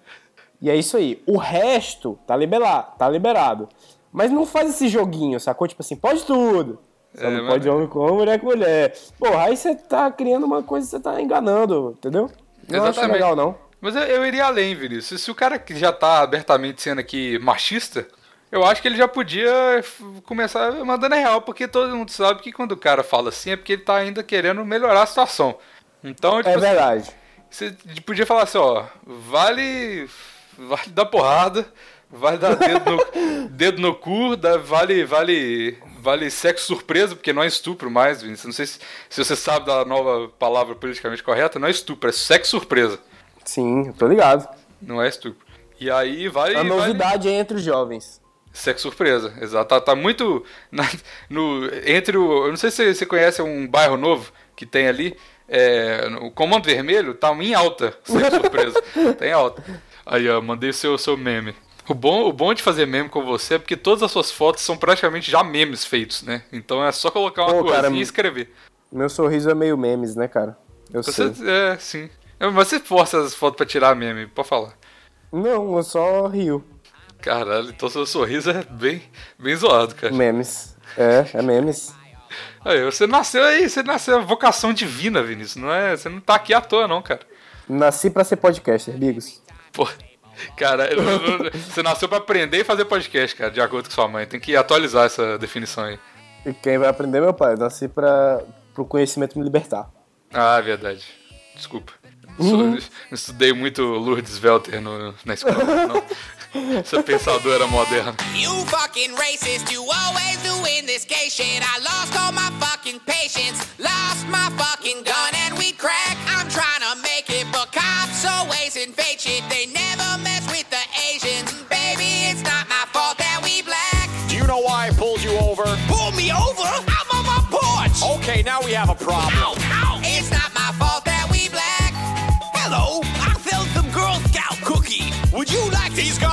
E é isso aí. O resto tá liberado, tá liberado. Mas não faz esse joguinho, sacou? Tipo assim, pode tudo. Só É, não mas- pode homem com mulher com mulher. Porra, aí você tá criando uma coisa, você tá enganando, entendeu? Não acho Exatamente. legal, não. Mas eu, eu iria além, Vinícius. Se o cara que já tá abertamente sendo aqui machista, eu acho que ele já podia começar mandando real, porque todo mundo sabe que quando o cara fala assim é porque ele tá ainda querendo melhorar a situação. Então, tipo, É verdade. você podia falar assim, ó, vale, vale dar porrada, vale dar dedo no, dedo no cu, dá- vale, vale, vale sexo surpresa, porque não é estupro mais, Vinícius. Não sei se, se você sabe da nova palavra politicamente correta, não é estupro, é sexo surpresa. Sim, tô ligado. Não é estupro. E aí vale. A vale novidade é entre os jovens. sexo surpresa, exato. Tá, tá muito. na- no, entre o. Eu não sei se você conhece um bairro novo que tem ali. É, o Comando Vermelho tá em alta. Sexo surpresa. tá em alta. Aí, ó, mandei seu, seu meme. O bom, o bom de fazer meme com você é porque todas as suas fotos são praticamente já memes feitos, né? Então é só colocar uma Pô, coisinha cara, e escrever. Meu sorriso é meio memes, né, cara? Eu Você, sei. é, sim. É, Mas você força as fotos pra tirar meme, pode falar. Não, eu só rio. Caralho, então seu sorriso é bem, bem zoado, cara. Memes. É, é memes. Aí, você nasceu aí, você nasceu vocação divina, Vinícius. Não é, você não tá aqui à toa, não, cara. Nasci pra ser podcaster, Bigos. Pô, cara, você nasceu pra aprender e fazer podcast, cara, de acordo com sua mãe. Tem que atualizar essa definição aí. E quem vai aprender é meu pai. Eu nasci pra, pro conhecimento me libertar. Ah, verdade. Desculpa. Eu estudei muito Lourdes Welter no- na escola. Não. Essa pensadora moderna. You fucking racist, you always doing this gay shit. I lost all my fucking patience, lost my fucking gun, and we crack. I'm trying to make it, but cops always invade shit. They never mess with the Asians. Baby, it's not my fault that we black. Do you know why I pulled you over? Pull me over, I'm on my porch. Okay, now we have a problem. Ow, ow. It's not my fault that we black. Hello, I found some Girl Scout cookie. Would you like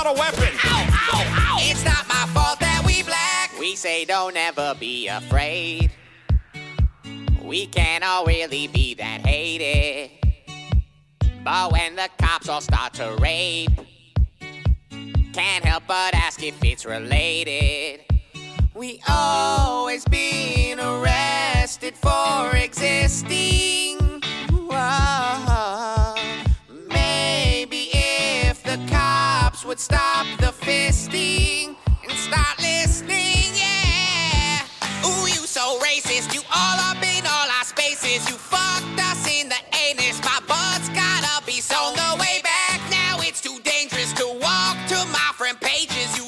to? A weapon. Ow, ow, ow. It's not my fault that we black. We say don't ever be afraid. We can't all really be that hated. But when the cops all start to rape, can't help but ask if it's related. We always been arrested for existing. Would stop the fisting and start listening, yeah. Ooh, you so racist. You all up in all our spaces. You fucked us in the anus. My butt's gotta be sewn the way back. Now it's too dangerous to walk to my friend pages. You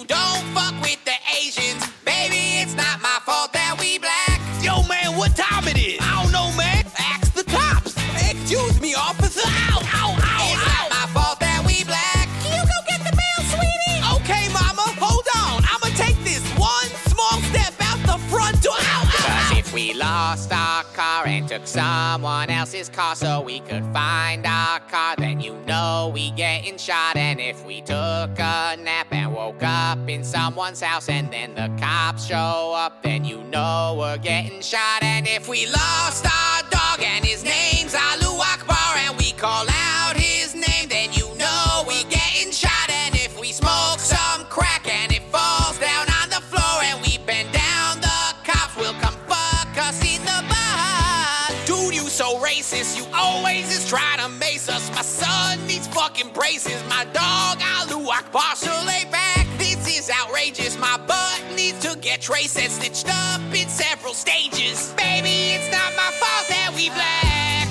and took someone else's car so we could find our car, then you know we getting shot. And if we took a nap and woke up in someone's house and then the cops show up, then you know we're getting shot. And if we lost our dog and his name's Alu Akbar and we call out his name, always is trying to mace us. My son needs fucking braces. My dog, Alu Akbar, so lay back. This is outrageous. My butt needs to get traced and stitched up in several stages. Baby, it's not my fault that we black.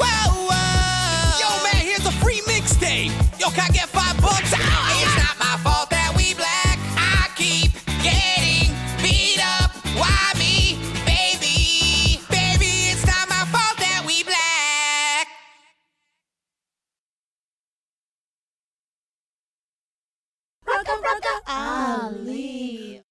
Whoa, whoa. Yo, man, here's a free mixtape. Yo, can I get oh, Baraka, Baraka, Ali.